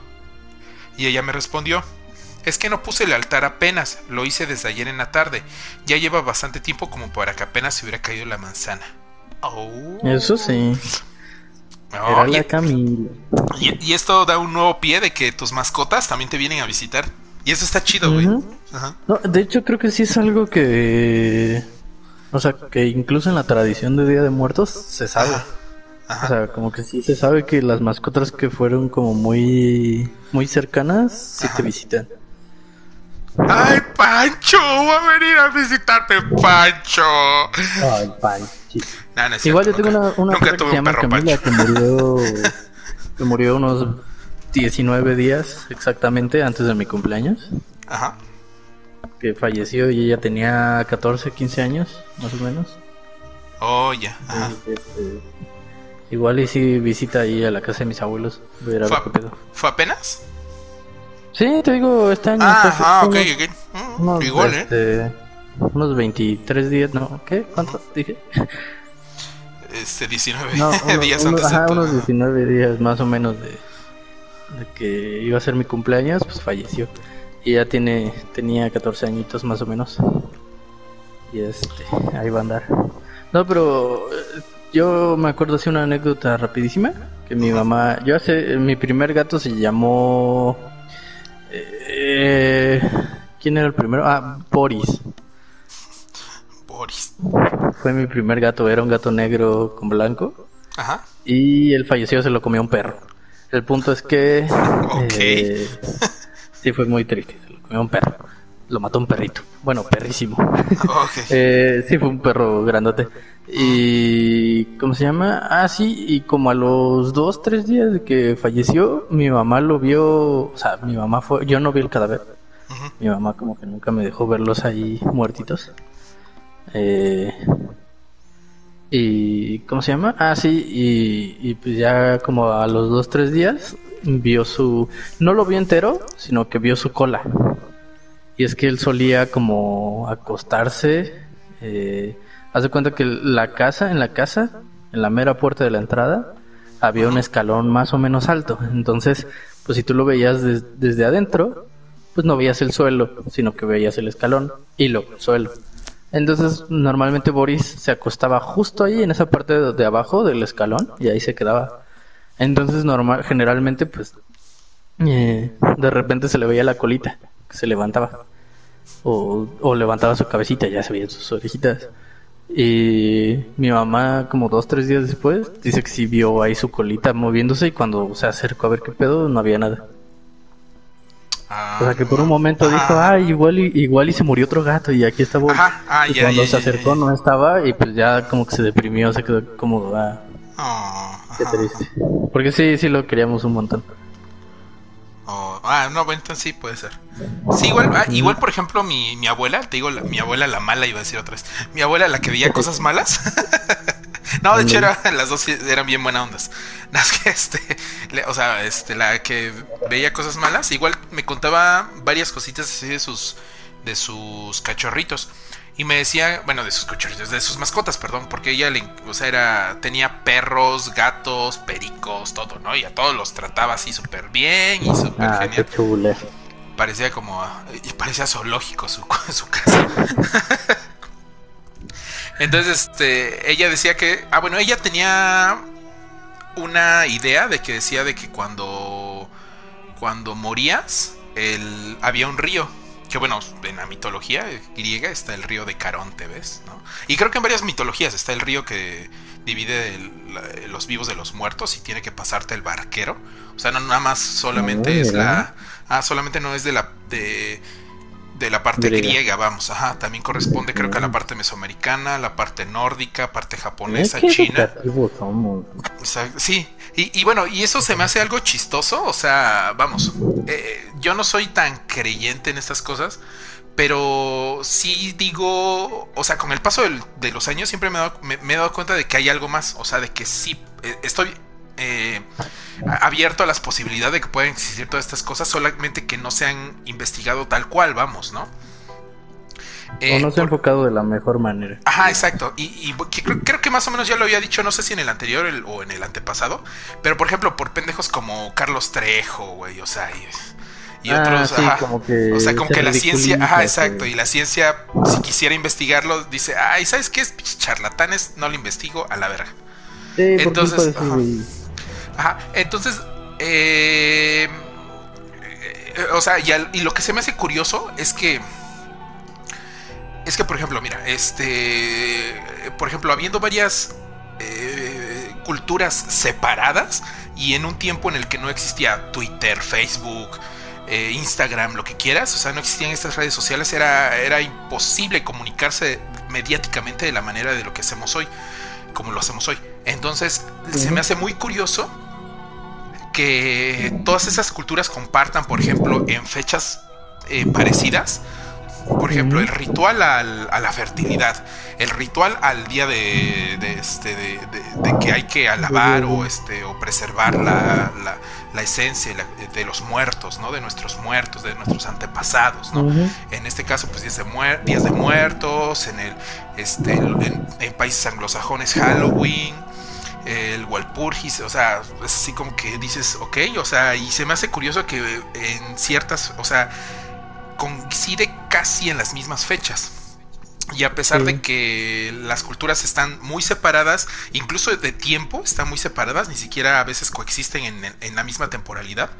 Y ella me respondió, es que no puse el altar apenas, lo hice desde ayer en la tarde. Ya lleva bastante tiempo como para que apenas se hubiera caído la manzana. Oh. Eso sí. Era la Camila. Y, esto da un nuevo pie de que tus mascotas también te vienen a visitar. Y eso está chido, güey. No, de hecho, creo que sí es algo que. O sea, que incluso en la tradición de Día de Muertos se sabe. O sea, como que sí se sabe que las mascotas que fueron como muy muy cercanas sí te visitan. ¡Ay, Pancho! ¡Voy a venir a visitarte, Pancho! Ay, Pancho. Igual yo tengo una, una que se llama Camila que murió, [LAUGHS] que murió unos 19 días exactamente antes de mi cumpleaños. Ajá. Que falleció y ella tenía 14, 15 años, más o menos. Oh, ya. Ajá. Este, igual y si visita ahí a la casa de mis abuelos. ¿Fue apenas? Sí, te digo, este año. Ah, ah ok, mm, igual, ¿eh? Unos 23 días, ¿no? ¿Qué? ¿Cuánto dije? Este, 19 [LAUGHS] días antes ajá, unos 19 días más o menos de, de, que iba a ser mi cumpleaños, pues falleció. Y ya tiene, tenía 14 añitos más o menos. Y este, ahí va a andar. No, pero eh, yo me acuerdo así una anécdota rapidísima. Que mi mamá, yo hace, mi primer gato se llamó eh, ¿Quién era el primero? Ah, Boris. Boris. Fue mi primer gato, era un gato negro con blanco. Ajá. Y él falleció, se lo comió un perro. El punto es que... Eh, sí, fue muy triste, se lo comió un perro. Lo mató un perrito. Bueno, perrísimo. [LAUGHS] eh, sí, fue un perro grandote. Y. ¿Cómo se llama? Ah, sí, y como a los dos, tres días de que falleció, mi mamá lo vio. O sea, mi mamá fue. Yo no vi el cadáver. Mi mamá, como que nunca me dejó verlos ahí muertitos. Eh. Y. ¿Cómo se llama? Ah, sí, y, pues ya como a los dos, tres días vio su. No lo vio entero, sino que vio su cola. Y es que él solía como acostarse. Eh, Haz de cuenta que la casa, en la casa, en la mera puerta de la entrada, había un escalón más o menos alto. Entonces, pues si tú lo veías desde adentro, pues no veías el suelo, sino que veías el escalón y el suelo. Entonces, normalmente Boris se acostaba justo ahí en esa parte de, abajo del escalón y ahí se quedaba. Entonces, normal, generalmente, pues, eh, de repente se le veía la colita, se levantaba. O, o levantaba su cabecita, ya se veían sus orejitas. Y mi mamá, como dos, tres días después, dice que sí vio ahí su colita moviéndose y cuando se acercó a ver qué pedo, no había nada. O sea que por un momento dijo, ah, igual y, igual y se murió otro gato y aquí estaba. Ah, y cuando se acercó no estaba y pues ya como que se deprimió, se quedó como, ah, oh, qué triste. Porque sí, sí lo queríamos un montón ah, no, bueno, entonces sí puede ser. Sí, igual, ah, igual por ejemplo, mi, mi abuela, te digo, mi abuela la mala, iba a decir otra vez. Mi abuela la que veía cosas malas. [LAUGHS] no, de hecho, las dos eran bien buenas ondas. [LAUGHS] que este, o sea, este, la que veía cosas malas, igual me contaba varias cositas así de sus, de sus cachorritos. Y me decía, bueno, de sus cuchillos, de sus mascotas, perdón, porque ella, le, o sea, era, tenía perros, gatos, pericos, todo, ¿no? Y a todos los trataba así súper bien y súper ah, genial. Parecía como, parecía zoológico su, [LAUGHS] su casa. Entonces, este, ella decía que, ah, bueno, ella tenía una idea de que decía de que cuando, cuando morías, el, había un río. Que bueno, en la mitología griega está el río de Caronte, ¿ves? ¿No? Y creo que en varias mitologías está el río que divide los vivos de los muertos y tiene que pasarte el barquero. O sea, no nada más solamente ah, es la... Ah, solamente no es de la... De, de la parte griega. vamos, ajá, también corresponde creo que a la parte mesoamericana, la parte nórdica, parte japonesa, china. sí, y, bueno, y eso se me hace algo chistoso, o sea, vamos, eh, yo no soy tan creyente en estas cosas, pero sí digo, o sea, con el paso de los años siempre me, he dado cuenta de que hay algo más, o sea, de que sí, eh, estoy eh, abierto a las posibilidades de que puedan existir todas estas cosas, solamente que no se han investigado tal cual, vamos, ¿no? o no se ha enfocado de la mejor manera. Ajá, exacto. Y, creo, que más o menos ya lo había dicho, no sé si en el anterior o en el antepasado. Pero por ejemplo, por pendejos como Carlos Trejo, güey, o sea, y, ah, otros. o sea, como que la ciencia. Ajá, exacto. Y la ciencia, si quisiera investigarlo, dice, ay, ¿sabes qué es? Charlatanes, no lo investigo a la verga. entonces, ajá, entonces, eh, eh, o sea, y lo que se me hace curioso es que es que, por ejemplo, mira, este. Por ejemplo, habiendo varias eh, culturas separadas y en un tiempo en el que no existía Twitter, Facebook, eh, Instagram, lo que quieras, o sea, no existían estas redes sociales, era, era imposible comunicarse mediáticamente de la manera de lo que hacemos hoy, como lo hacemos hoy. Entonces, se me hace muy curioso que todas esas culturas compartan, por ejemplo, en fechas eh, parecidas, por ejemplo, el ritual al, a la fertilidad, el ritual al día de, de este, de, que hay que alabar o, este, o preservar la, la, esencia de los muertos, ¿no? De nuestros muertos, de nuestros antepasados, ¿no? En este caso, pues días de, días de muertos, en, el, este, en, en países anglosajones Halloween, el Walpurgis, o sea, es así como que dices, ok, o sea, y se me hace curioso que en ciertas, o sea, coincide casi en las mismas fechas. Y a pesar de que las culturas están muy separadas, incluso de tiempo están muy separadas, ni siquiera a veces coexisten en, la misma temporalidad.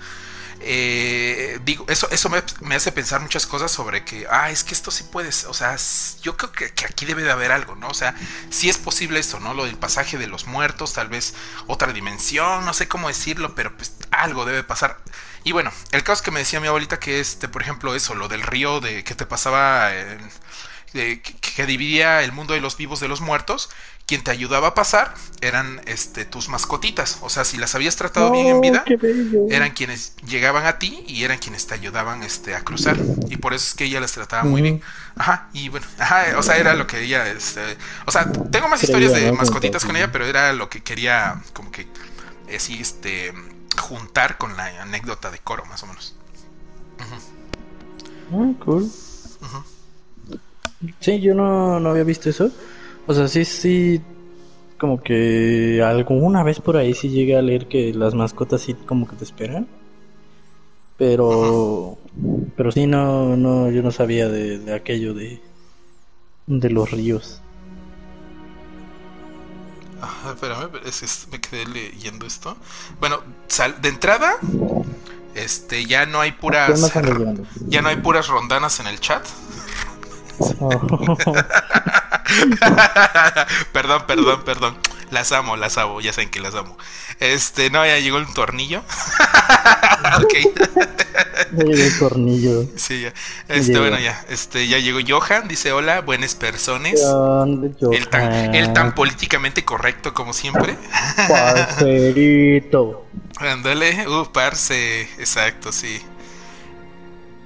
Eh, digo, eso, eso me, hace pensar muchas cosas sobre que, ah, es que esto sí puedes, o sea, yo creo que, que, aquí debe de haber algo, ¿no? O sea, sí es posible esto, ¿no? Lo del pasaje de los muertos, tal vez otra dimensión, no sé cómo decirlo, pero pues algo debe pasar. Y bueno, el caso que me decía mi abuelita que este, por ejemplo, eso, lo del río de que te pasaba, que, dividía el mundo de los vivos de los muertos, quien te ayudaba a pasar eran este, tus mascotitas. O sea, si las habías tratado bien en vida, oh, eran quienes llegaban a ti y eran quienes te ayudaban este, a cruzar. Y por eso es que ella las trataba muy bien. Ajá, y bueno, ajá, o sea, era lo que ella, este, o sea, tengo más historias de mascotitas con ella, pero era lo que quería como que, así, este juntar con la anécdota de Coro, más o menos. Ah, cool. Sí, yo no, no había visto eso. O sea, sí, sí, como que alguna vez por ahí sí llegué a leer que las mascotas sí como que te esperan. Pero, pero sí, no, no, yo no sabía de, de aquello de, de los ríos. Ajá, espérame, es, me quedé leyendo esto. Bueno, de entrada, este, ya no hay puras, ya no hay puras rondanas en el chat. [LAUGHS] [LAUGHS] perdón, perdón, perdón. Las amo, las amo, ya saben que las amo. Este, no, ya llegó el tornillo. [LAUGHS] ok. ya llegó el tornillo. Sí, ya. Este, bueno, ya. Este, ya llegó Johan, dice hola, buenas personas. El tan, el tan políticamente correcto como siempre. Parcerito. [LAUGHS] Ándale, uh, parce, exacto, sí.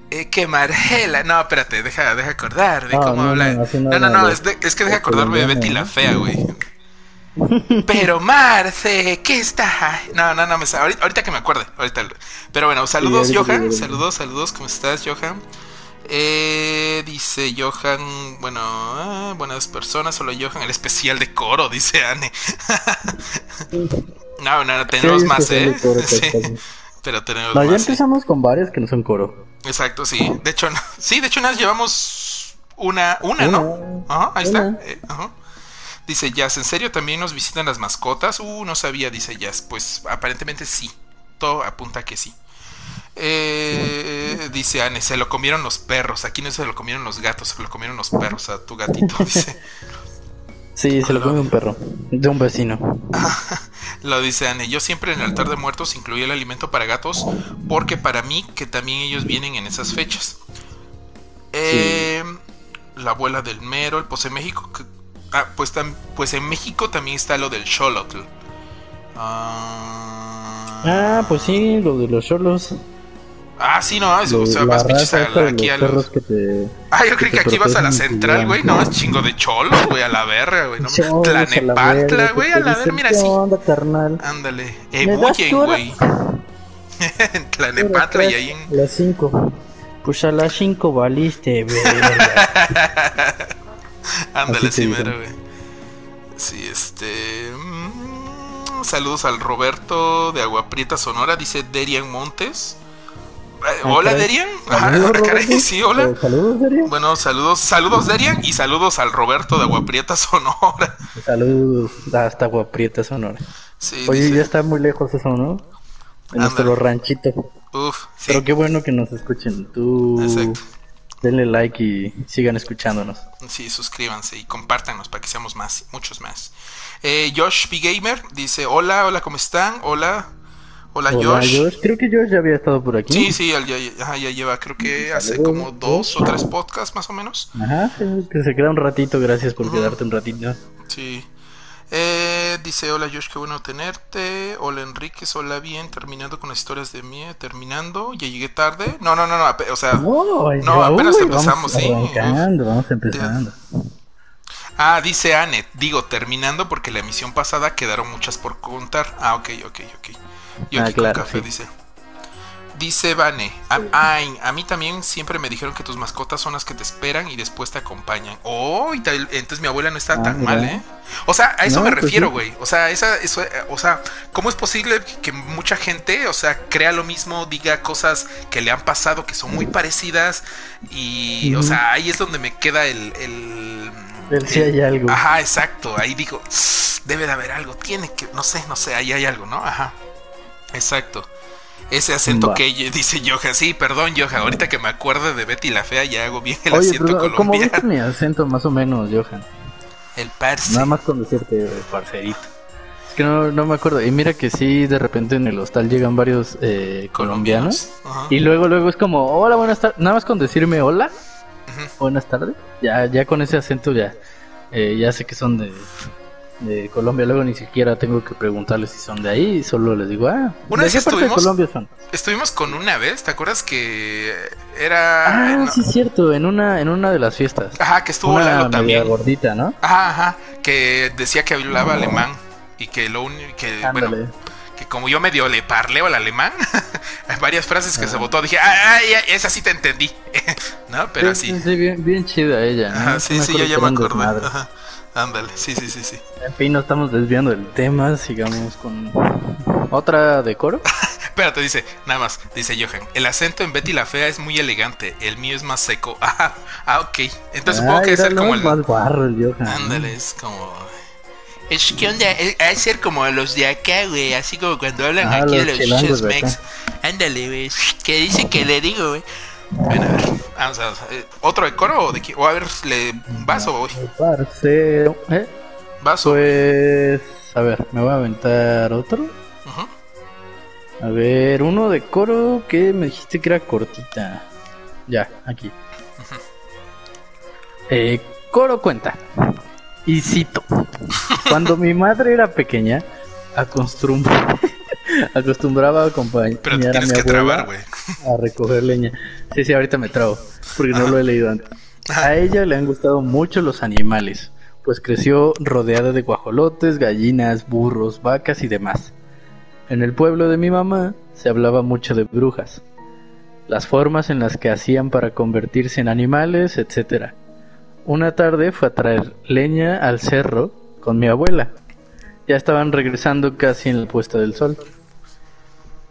Eh, que Margela. No, espérate, deja, deja acordar de cómo habla. No, no, no, es, es, que deja acordarme de Betty la Fea, güey. [LAUGHS] Pero Marce, ¿qué está? No, no, no, me, ahorita, ahorita que me acuerde. Ahorita. Pero bueno, saludos, Johan. Saludos, saludos. ¿Cómo estás, Johan? Eh, dice Johan, bueno, ah, buenas personas, solo Johan, el especial de coro, dice Anne. [LAUGHS] no, no, tenemos más, ¿eh? [LAUGHS] pero tenemos no, Ya empezamos con varias que no son coro. Exacto, sí. De hecho, [LAUGHS] sí, de hecho, nos llevamos una, una, ¿no? Ajá, ahí está. Eh, ajá. Dice Jazz, ¿en serio también nos visitan las mascotas? Uh, no sabía, dice Jazz. Pues aparentemente sí. Todo apunta que sí. Eh, dice Anne, se lo comieron los perros. Aquí no se lo comieron los gatos, se lo comieron los perros a tu gatito. [LAUGHS] Dice. Sí, se lo comió un perro de un vecino. [LAUGHS] lo dice Anne. Yo siempre en el altar de muertos incluí el alimento para gatos porque para mí que también ellos vienen en esas fechas. Eh, la abuela del mero, el pues en México, ah, pues, pues en México también está lo del Xolotl. Ah, ah, pues sí, lo de los cholos. Ah, sí, no, o sea, vas pinches aquí a los... Ah, yo creí que, aquí vas a la central, güey, no, es chingo de cholos, güey, a la verga, güey, no, Tlanepantla, güey, a la verga, mira así. Ándale, ebullen, güey. [LAUGHS] en Tlanepantla y ahí en... Las 5. Pues a las 5 valiste, güey. [LAUGHS] Ándale, sí, mero, güey. Sí, este... Mm, saludos al Roberto de Agua Prieta Sonora, dice Derian Montes. Eh, [LAUGHS] ah, hola Derian. sí, hola. Eh, saludos Derian. Bueno, saludos, saludos Derian y saludos al Roberto de Aguaprieta [LAUGHS] Sonora. Saludos hasta Aguaprieta Sonora. Sí, Oye, ya está muy lejos eso, ¿no? En nuestro ranchito. Uf, sí. Pero qué bueno que nos escuchen. Tú Exacto. denle like y sigan escuchándonos. Sí, suscríbanse y compártanos para que seamos más, muchos más. Eh, Josh P. Gamer dice, hola, hola, ¿cómo están? Hola, Hola, Josh. Creo que Josh ya había estado por aquí. Sí, sí, ya, ya, lleva, creo que hace como dos o tres podcasts más o menos. Ajá, que se queda un ratito, gracias por quedarte un ratito. Sí. Eh, dice, hola Josh, qué bueno tenerte. Hola Enrique, hola bien, terminando con las historias de mí, terminando, ya llegué tarde. No, no, no, no o sea, no, apenas empezamos, sí. vamos empezando. Ah, dice Anet, digo, terminando porque la emisión pasada quedaron muchas por contar. Ah, ok, ok, ok. Yo aquí ah, con café, dice. Dice Vane, a, a, mí también siempre me dijeron que tus mascotas son las que te esperan y después te acompañan. Oh, entonces mi abuela no está ah, tan mal, ¿eh? O sea, a eso me pues refiero, güey. O sea, esa, eso, o sea, ¿cómo es posible que mucha gente, o sea, crea lo mismo, diga cosas que le han pasado que son muy parecidas y, o sea, ahí es donde me queda el, el si hay algo. Ajá, exacto. Ahí digo, debe de haber algo. Tiene que, no sé, no sé, ahí hay algo, ¿no? Ajá. Exacto. Ese acento que [LAUGHS] dice Johan. Sí, perdón, Johan. Ahorita que me acuerdo de Betty la Fea, ya hago bien el acento colombiano. ¿Cómo viste mi acento más o menos, Johan? El parce. Nada más con decirte parcerito. Es que no, no me acuerdo. Y mira que sí, de repente en el hostal llegan varios eh, colombianos. Y luego, luego es como, hola, buenas tardes. Nada más con decirme hola. Buenas tardes. Ya, ya con ese acento ya, eh, ya sé que son de, de Colombia. Luego ni siquiera tengo que preguntarles si son de ahí. Solo les digo, ah, una vez estuvimos, de Colombia son? Estuvimos con una vez, ¿te acuerdas que era. Ah, sí, cierto, en una, en una de las fiestas. Ajá, que estuvo una también. gordita, ¿no? Ajá, ajá, que decía que hablaba alemán y que lo único que. Bueno, que como yo medio le parleo al alemán, [LAUGHS] varias frases que se votó, dije, ah, esa sí te entendí, [LAUGHS] ¿no? Pero sí. Sí, bien, bien chida ella. sí, sí, yo ya me acordé. Ándale, sí, sí, sí, sí. En fin, no estamos desviando del tema, sigamos con otra de coro. [LAUGHS] Espérate, dice, nada más, dice Johan, el acento en Betty la Fea es muy elegante, el mío es más seco. [LAUGHS] Ah, ah ok. Entonces supongo que es ser como el... más guarro el Johan. Ándale, es como... Es que onda, es ser como los de acá, güey, así como cuando hablan ah, aquí de los Chesmex. Ándale, güey, que dice que le digo, güey. Bueno, a ver, vamos a ver. ¿Otro de coro o de qué? O a ver, ¿le vaso hoy? Parce, ¿eh? ¿Vaso? Pues, a ver, me voy a aventar otro. A ver, uno de coro que me dijiste que era cortita. Ya, aquí. eh, coro cuenta. Y cito. [LAUGHS] Cuando mi madre era pequeña, acostumbraba, acostumbraba a acompañar a mi abuela a recoger leña. Sí, sí, ahorita me trago, porque no lo he leído antes. A ella le han gustado mucho los animales, pues creció rodeada de guajolotes, gallinas, burros, vacas y demás. En el pueblo de mi mamá se hablaba mucho de brujas, las formas en las que hacían para convertirse en animales, etc. Una tarde fue a traer leña al cerro con mi abuela. Ya estaban regresando casi en la puesta del sol.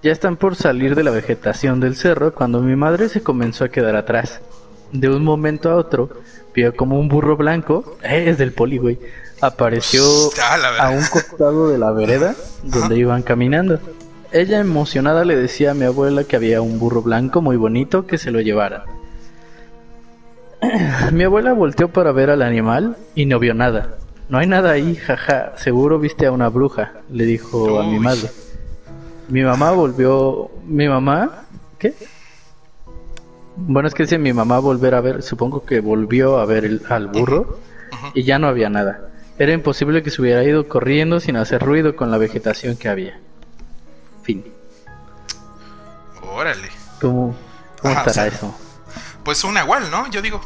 Ya están por salir de la vegetación del cerro cuando mi madre se comenzó a quedar atrás. De un momento a otro, vio como un burro blanco, eh, es del poli, güey, apareció a un costado de la vereda donde iban caminando. Ella emocionada le decía a mi abuela que había un burro blanco muy bonito que se lo llevara. [CLEARS THROAT] mi abuela volteó para ver al animal y no vio nada. No hay nada ahí, jaja, seguro viste a una bruja, le dijo a mi madre. Mi mamá volvió... ¿Mi mamá? ¿Qué? Bueno, es que dice mi mamá volver a ver, supongo que volvió a ver al burro y ya no había nada. Era imposible que se hubiera ido corriendo sin hacer ruido con la vegetación que había. Fin. Órale. ¿Cómo, cómo estará eso? Pues un nahual, ¿no? Yo digo.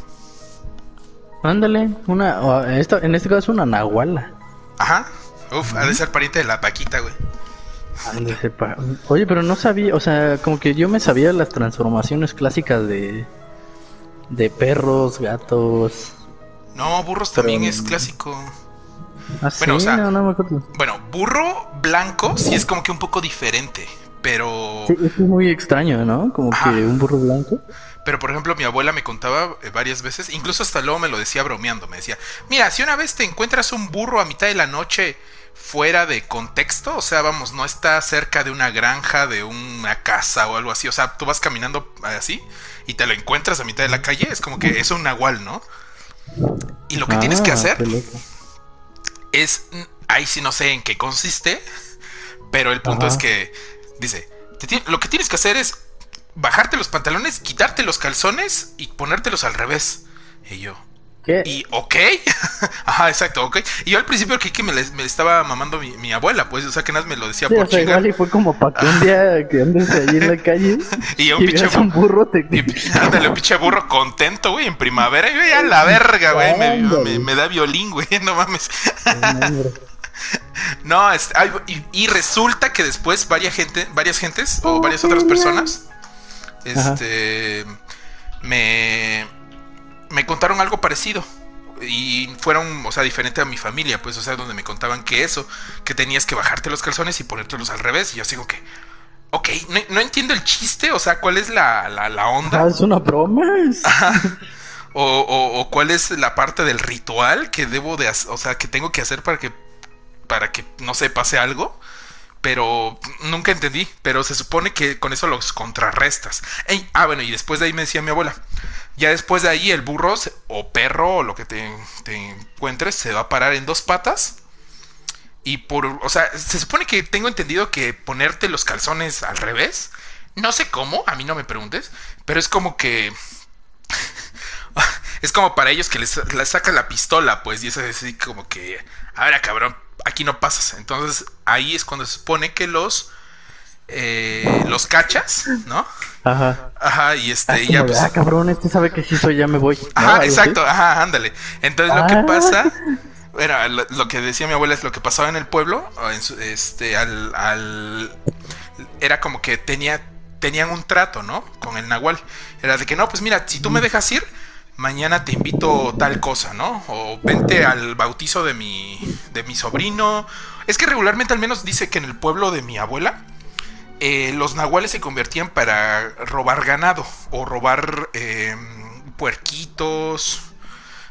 Ándale, una, en este caso una nahuala. Ajá. Uf, ha de ser pariente de la paquita, güey. Oye, pero no sabía, o sea, como que yo me sabía las transformaciones clásicas de de perros, gatos. No, burros también es clásico. ¿Ah, bueno, o sea, bueno, burro blanco sí es como que un poco diferente, pero... Sí, es muy extraño, ¿no? Como que un burro blanco. Pero por ejemplo, mi abuela me contaba eh, varias veces, incluso hasta luego me lo decía bromeando, me decía, mira, si una vez te encuentras un burro a mitad de la noche fuera de contexto, o sea, vamos, no está cerca de una granja, de una casa o algo así, o sea, tú vas caminando así y te lo encuentras a mitad de la calle, es como que es un nahual, ¿no? Y lo que tienes que ah, hacer es, ahí sí no sé en qué consiste, pero el punto es que, dice, lo que tienes que hacer es bajarte los pantalones, quitarte los calzones y ponértelos al revés. Y yo, ¿Qué? Y ok, [LAUGHS] ajá, exacto, ok. Y yo al principio creí que me, le, me estaba mamando mi, abuela, pues, o sea, que nada me lo decía por o igual y fue como para que un día que andes ahí en la calle [LAUGHS] y yo un pinche un burro te... [LAUGHS] ándale, un pinche burro contento, güey, en primavera, y yo ya la verga, güey, me, me, da violín, güey, no mames. no, es, y, y, resulta que después varias gente, varias gentes o varias otras personas, este, me me contaron algo parecido. Y fueron, o sea, diferente a mi familia, pues, o sea, donde me contaban que eso, que tenías que bajarte los calzones y ponértelos al revés. Y yo sigo que, ok, no, entiendo el chiste, o sea, ¿cuál es la, la, onda? Ah, es una broma. [LAUGHS] O, o, cuál es la parte del ritual que debo de hacer, o sea, que tengo que hacer para que, para que, no sé, pase algo pero nunca entendí. Pero se supone que con eso los contrarrestas. ah, bueno, y después de ahí me decía mi abuela. Ya después de ahí el burro o perro o lo que te, encuentres se va a parar en dos patas. Y por, o sea, se supone que tengo entendido que ponerte los calzones al revés. No sé cómo, a mí no me preguntes. Pero es como que... [LAUGHS] es como para ellos que les, sacan la pistola, pues. Y es así como que... A ver, cabrón, aquí no pasas. Entonces ahí es cuando se supone que los eh, los cachas, ¿no? Ajá. Ajá, y este, ah, ya pues. Ah, cabrón, este sabe que sí soy, ya me voy. Ajá, exacto, ajá, ándale. Entonces lo que ah. pasa, [LAUGHS] bueno, lo, que decía mi abuela es lo que pasaba en el pueblo, este, al, al, era como que tenía, tenían un trato, ¿no? Con el nahual. Era de que no, pues mira, si tú me dejas ir, mañana te invito tal cosa, ¿no? O vente al bautizo de mi, de mi sobrino. Es que regularmente al menos dice que en el pueblo de mi abuela, eh, los nahuales se convertían para robar ganado o robar eh, puerquitos,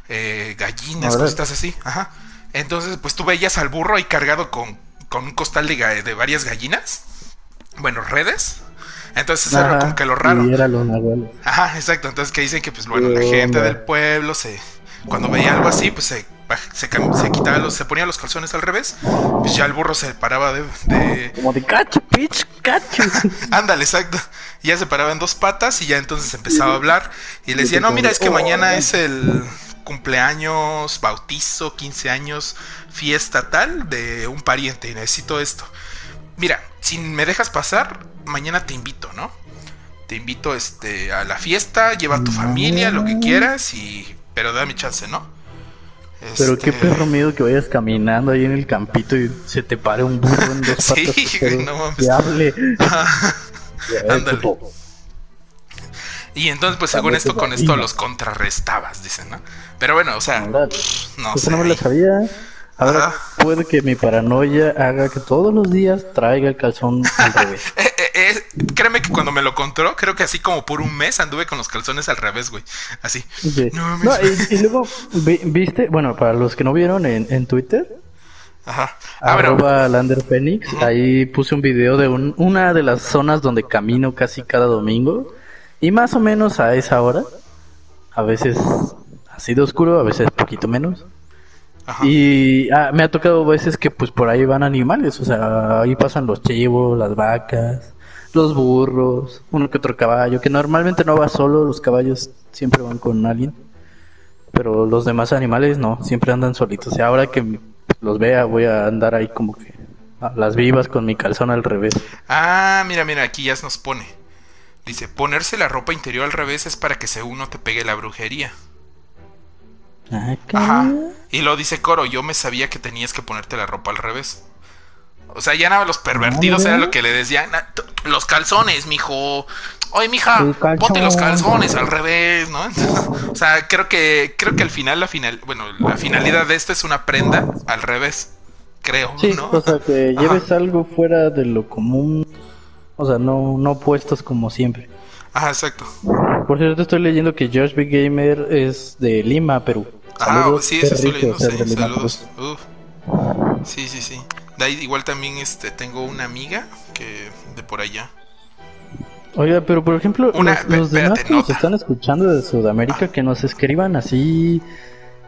eh, gallinas, cosas así. Ajá. Entonces, pues tú veías al burro ahí cargado con, con un costal de, de varias gallinas. Bueno, redes. Entonces era como que lo raro. Ajá, exacto. Entonces que dicen que pues bueno, la gente del pueblo se cuando veía algo así, pues se, se, quitaba los, se ponía los calzones al revés, pues ya el burro se paraba de, como de cacho, pitch, cacho. [LAUGHS] Ándale, exacto. Ya se paraba en dos patas y ya entonces empezaba a hablar y le decía, "No, mira, es que mañana es el cumpleaños, bautizo, 15 años, fiesta tal de un pariente y necesito esto." Mira, si me dejas pasar, mañana te invito, ¿no? Te invito este a la fiesta, lleva a tu familia, lo que quieras y pero dame chance, ¿no? Pero qué este, perro miedo que vayas caminando ahí en el campito y se te pare un burro en dos [LAUGHS] patas. sí, no mames. hable. [LAUGHS] Ándale. Y entonces, pues según esto, con esto los contrarrestabas, dicen, ¿no? Pero bueno, o sea, no sé. no me lo sabía. Ahora puede que mi paranoia haga que todos los días traiga el calzón al [LAUGHS] revés. Eh, eh, es, créeme que cuando me lo contó, creo que así como por un mes anduve con los calzones al revés, güey. Así. No, y, luego, viste, bueno, para los que no vieron en, en Twitter, Ajá. Ah, arroba Lander Phoenix, ahí puse un video de un, una de las zonas donde camino casi cada domingo. Y más o menos a esa hora, a veces ha sido oscuro, a veces poquito menos. Y ah, me ha tocado veces que pues por ahí van animales, o sea, ahí pasan los chivos, las vacas, los burros, uno que otro caballo, que normalmente no va solo, los caballos siempre van con alguien, pero los demás animales no, siempre andan solitos. Y ahora que los vea voy a andar ahí como que a las vivas con mi calzón al revés. Ah, mira, mira, aquí ya nos pone. Dice, ponerse la ropa interior al revés es para que según no te pegue la brujería. Ah, Ajá. Y lo dice Coro, yo me sabía que tenías que ponerte la ropa al revés. O sea, ya nada, los pervertidos era lo que le decían. Los calzones, mijo. Oye, mija, ponte los calzones al revés, ¿no? [LAUGHS] o sea, creo que creo que al final la final, bueno, la finalidad de esto es una prenda al revés, creo, sí, O sea, que lleves algo fuera de lo común. O sea, no no puestos como siempre. Ajá, exacto. Por cierto, estoy leyendo que Josh Big Gamer es de Lima, Perú. Ah, sí, eso estoy leyendo, sí, saludos. Uf. Sí, sí, sí. De ahí igual también este tengo una amiga que de por allá. Oiga, pero por ejemplo, los, demás que nos están escuchando de Sudamérica, ah. que nos escriban así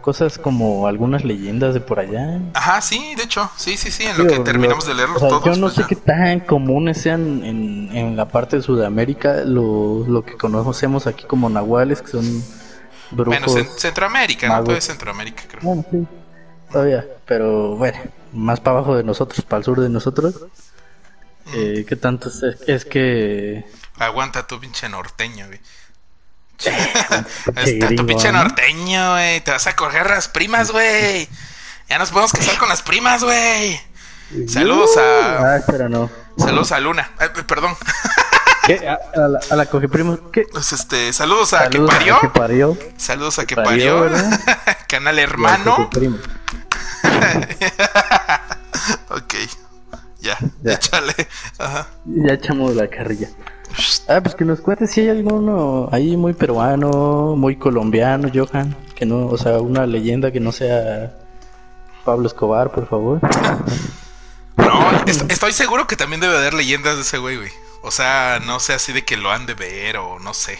cosas como algunas leyendas de por allá. Ajá, sí, de hecho, sí, sí, sí, en lo que terminamos de leerlos todos. Yo no pues sé qué tan comunes sean en, en la parte de Sudamérica lo, lo que conocemos aquí como nahuales, que son Menos en Centroamérica, ¿no? Todo es Centroamérica, creo. Bueno, sí, todavía, pero bueno, más para abajo de nosotros, para el sur de nosotros. Eh, ¿Qué tanto es, es, que... Aguanta tu pinche norteño, güey. [LAUGHS] [LAUGHS] Está tu pinche norteño, güey. Te vas a coger las primas, güey. Ya nos podemos casar con las primas, güey. Saludos a. Ah, espera, no. Saludos a Luna. perdón. [LAUGHS] ¿Qué? ¿A, la, a la ¿Qué? Pues este, saludos a, que, parió. que parió. Saludos a que parió. [LAUGHS] Canal hermano. [LAUGHS] ok. Ya, ya, échale. Ajá. Ya echamos la carrilla. Ah, pues que nos cuentes si hay alguno ahí muy peruano, muy colombiano, Johan. Que no, o sea, una leyenda que no sea Pablo Escobar, por favor. [LAUGHS] No, estoy seguro que también debe haber leyendas de ese güey, güey. O sea, no sé así de que lo han de ver o no sé.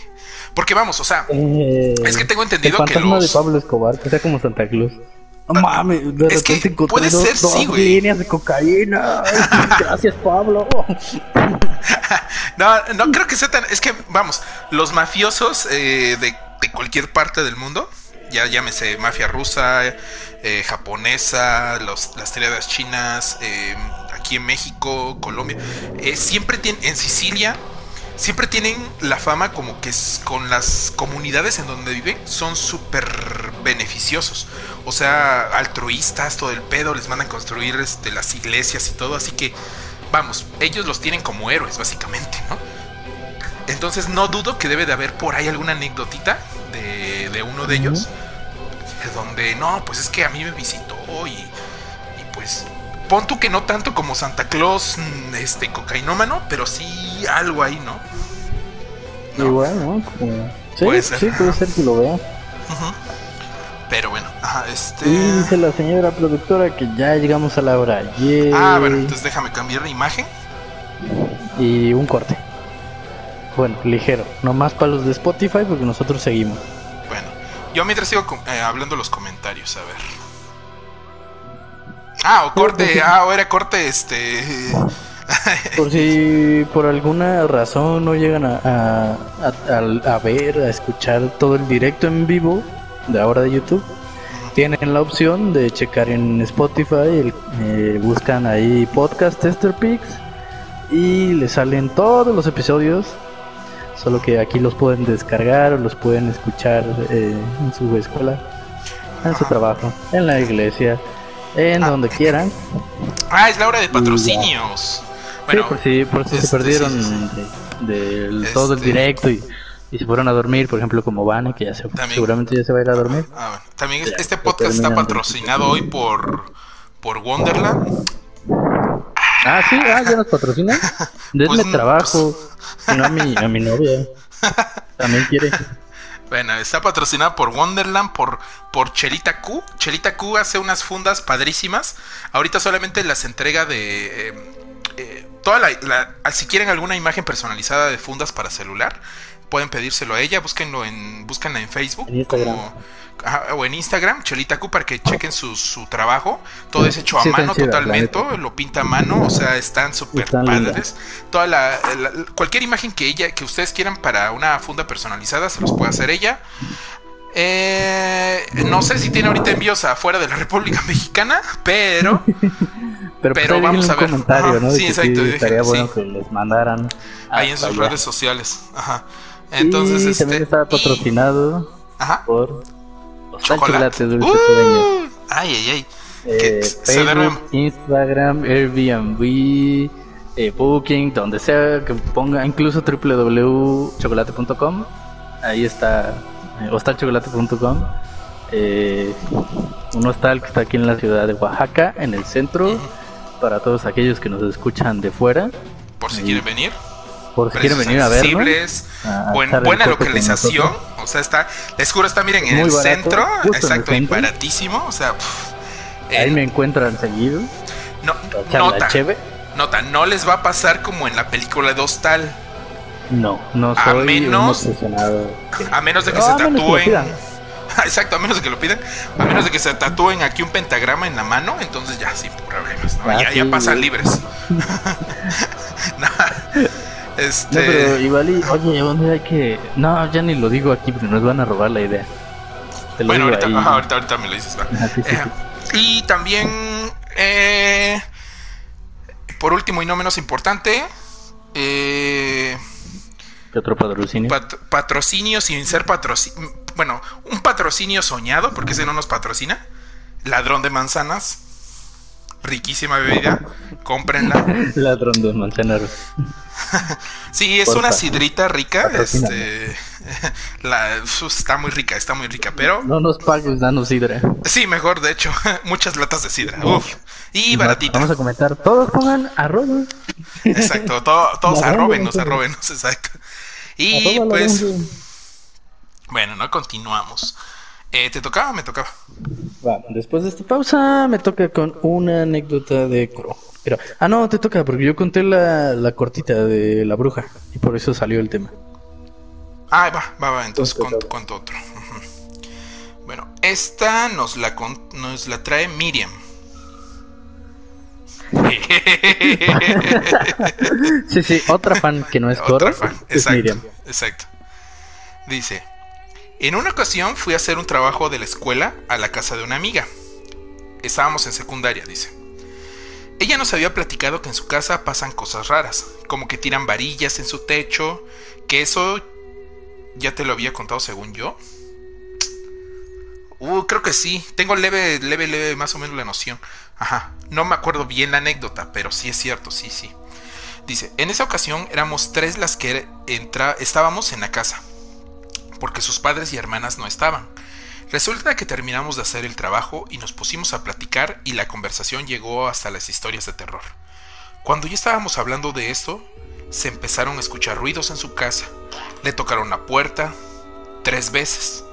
Porque vamos, o sea, eh, es que tengo entendido que los... de Pablo Escobar, que sea como Santa Claus. No mames, de es que puede ser, sí, güey. líneas de cocaína. [LAUGHS] Gracias, Pablo. no, no creo que sea tan. Es que, vamos, los mafiosos eh, de, de, cualquier parte del mundo, ya llámese mafia rusa, eh, japonesa, las tiradas chinas, eh, aquí en México, Colombia, eh, siempre tienen, en Sicilia, siempre tienen la fama como que con las comunidades en donde viven son súper beneficiosos. O sea, altruistas, todo el pedo, les mandan construir este, las iglesias y todo, así que, vamos, ellos los tienen como héroes, básicamente, ¿no? Entonces no dudo que debe de haber por ahí alguna anécdotita de, de uno de ellos, donde, no, pues es que a mí me visitó y, y pues pon tú que no tanto como Santa Claus, mm, este, cocainómano, pero sí algo ahí, ¿no? Igual, ¿no? Sí, puede ser. sí, puede ser que lo vea. Pero bueno, ajá, este... Y dice la señora productora que ya llegamos a la hora. Ah, bueno, entonces déjame cambiar la imagen. Y un corte. Bueno, ligero. No más para los de Spotify porque nosotros seguimos. Bueno, yo mientras sigo eh, hablando los comentarios, a ver. Ah, o corte, ah, o era corte, este. [LAUGHS] por si por alguna razón no llegan a, a, ver, a escuchar todo el directo en vivo de ahora de YouTube, tienen la opción de checar en Spotify, eh, buscan ahí podcast Tester Picks y les salen todos los episodios. Solo que aquí los pueden descargar o los pueden escuchar eh, en su escuela, en su trabajo, en la iglesia en ah. donde quieran. Ah, es la hora de patrocinios. Bueno, por si, por si se perdieron de, todo el este, directo y, y, se fueron a dormir, por ejemplo, como Vane, que ya se, seguramente ya se va a ir a dormir. Ah, también este podcast está patrocinado hoy por, por Wonderland. Ah, sí, ah, ya nos patrocina. [LAUGHS] Denme pues trabajo. Pues... No a mi, a mi novia. [LAUGHS] También quiere. Bueno, está patrocinada por Wonderland, por, por Chelita Q. Chelita Q hace unas fundas padrísimas. Ahorita solamente las entrega de... Eh, eh, toda la, si quieren alguna imagen personalizada de fundas para celular, pueden pedírselo a ella. Búsquenlo en, búsquenla en Facebook o en Instagram, Chelita Q, para que chequen su, su trabajo. Todo es hecho a mano totalmente, lo pinta a mano, o sea, están súper padres. Toda la, cualquier imagen que ella, que ustedes quieran para una funda personalizada, se los puede hacer ella. Eh, no sé si tiene ahorita envíos afuera de la República [LAUGHS] Mexicana, pero [LAUGHS] pero, pues, vamos a ver. sí, exacto. estaría bueno que les mandaran ahí en sus redes sociales. Ajá. Entonces, este, también estaba patrocinado Ajá. por chocolate, dulce uh, Ay, ay, ay. Eh, Facebook, Instagram, Airbnb, eh, Booking, donde sea que ponga, incluso www.chocolate.com. Ahí está, eh, hostalchocolate.com. Eh, un hostal que está aquí en la ciudad de Oaxaca, en el centro, para todos aquellos que nos escuchan de fuera. Por si quieren venir por si quieren venir a vernos. buena localización. O sea, está, les juro, está, miren, en el centro. Exacto, y baratísimo. O sea, ahí me encuentran seguido. No, nota, nota, no les va a pasar como en la película de Hostal. No, no soy a menos, a menos de que se tatúen. [LAUGHS] Exacto, a menos de que lo pidan. A menos de que se tatúen aquí un pentagrama en la mano, entonces ya sin problemas. Ah, ya, ya, pasan libres. [LAUGHS] [LAUGHS] Este... No, pero igual y, oye, ¿dónde hay que...? No, ya ni lo digo aquí, pero nos van a robar la idea. bueno, ahorita, ahorita, ahorita, me lo dices. Eh, y también, eh, por último y no menos importante, eh, ¿Qué otro patrocinio? patrocinio sin ser patrocinio. Bueno, un patrocinio soñado, porque ese no nos patrocina. Ladrón de manzanas riquísima bebida, cómprenla. [LAUGHS] Ladrón de manzanas. [LAUGHS] sí, es una sidrita rica, este [LAUGHS] la, está muy rica, está muy rica, pero no nos pagues, danos sidra. Sí, mejor, de hecho, muchas latas de sidra. Uf, y baratita. Vamos a comentar, todos pongan arroz. Exacto, todos arrobenos, arrobenos, exacto. Y pues bueno, no continuamos. Eh, ¿Te tocaba o me tocaba? Bueno, después de esta pausa me toca con una anécdota de Coro. Pero, ah, no, te toca porque yo conté la, la cortita de la bruja y por eso salió el tema. Ah, va, va, va, entonces cuento, otro. Bueno, esta nos la, nos la trae Miriam. [LAUGHS] sí, sí, otra fan que no es [LAUGHS] Coro. Otra fan, exacto, exacto. Dice, en una ocasión fui a hacer un trabajo de la escuela a la casa de una amiga. Estábamos en secundaria, dice. Ella nos había platicado que en su casa pasan cosas raras, como que tiran varillas en su techo, que eso ya te lo había contado según yo. Uh, creo que sí. Tengo leve, leve, leve, más o menos la noción. Ajá. No me acuerdo bien la anécdota, pero sí es cierto, sí, sí. Dice, en esa ocasión éramos tres las que entra estábamos en la casa porque sus padres y hermanas no estaban. Resulta que terminamos de hacer el trabajo y nos pusimos a platicar y la conversación llegó hasta las historias de terror. Cuando ya estábamos hablando de esto, se empezaron a escuchar ruidos en su casa. Le tocaron la puerta tres veces.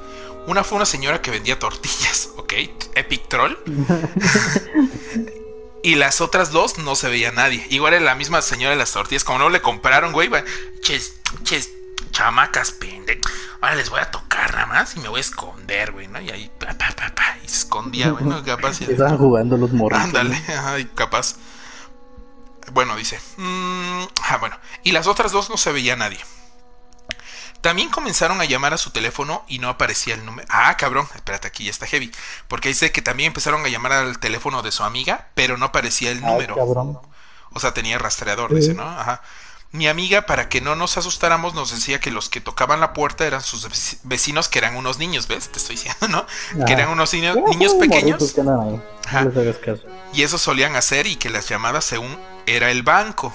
Una fue una señora que vendía tortillas, [LAUGHS] ¿ok? Epic Troll. [LAUGHS] y las otras dos no se veía nadie. Igual era la misma señora de las tortillas. Como no le compraron, güey, chamacas pende. Ahora les voy a tocar nada más y me voy a esconder, güey, ¿no? Y ahí, pa, pa, pa, pa y se escondía, güey, ¿no? [LAUGHS] Capaz. Estaban jugando los morros. Ándale, ay, capaz. Bueno, dice. Mmm, ah, bueno. Y las otras dos no se veía nadie. También comenzaron a llamar a su teléfono y no aparecía el número. Ah, cabrón, espérate, aquí ya está heavy. Porque dice que también empezaron a llamar al teléfono de su amiga, pero no aparecía el número. cabrón. O sea, tenía rastreador, dice, ¿no? Ajá. Mi amiga, para que no nos asustáramos, nos decía que los que tocaban la puerta eran sus vecinos, que eran unos niños, ¿ves? Te estoy diciendo, ¿no? Que eran unos niños, niños pequeños. Y eso solían hacer y que las llamadas según era el banco.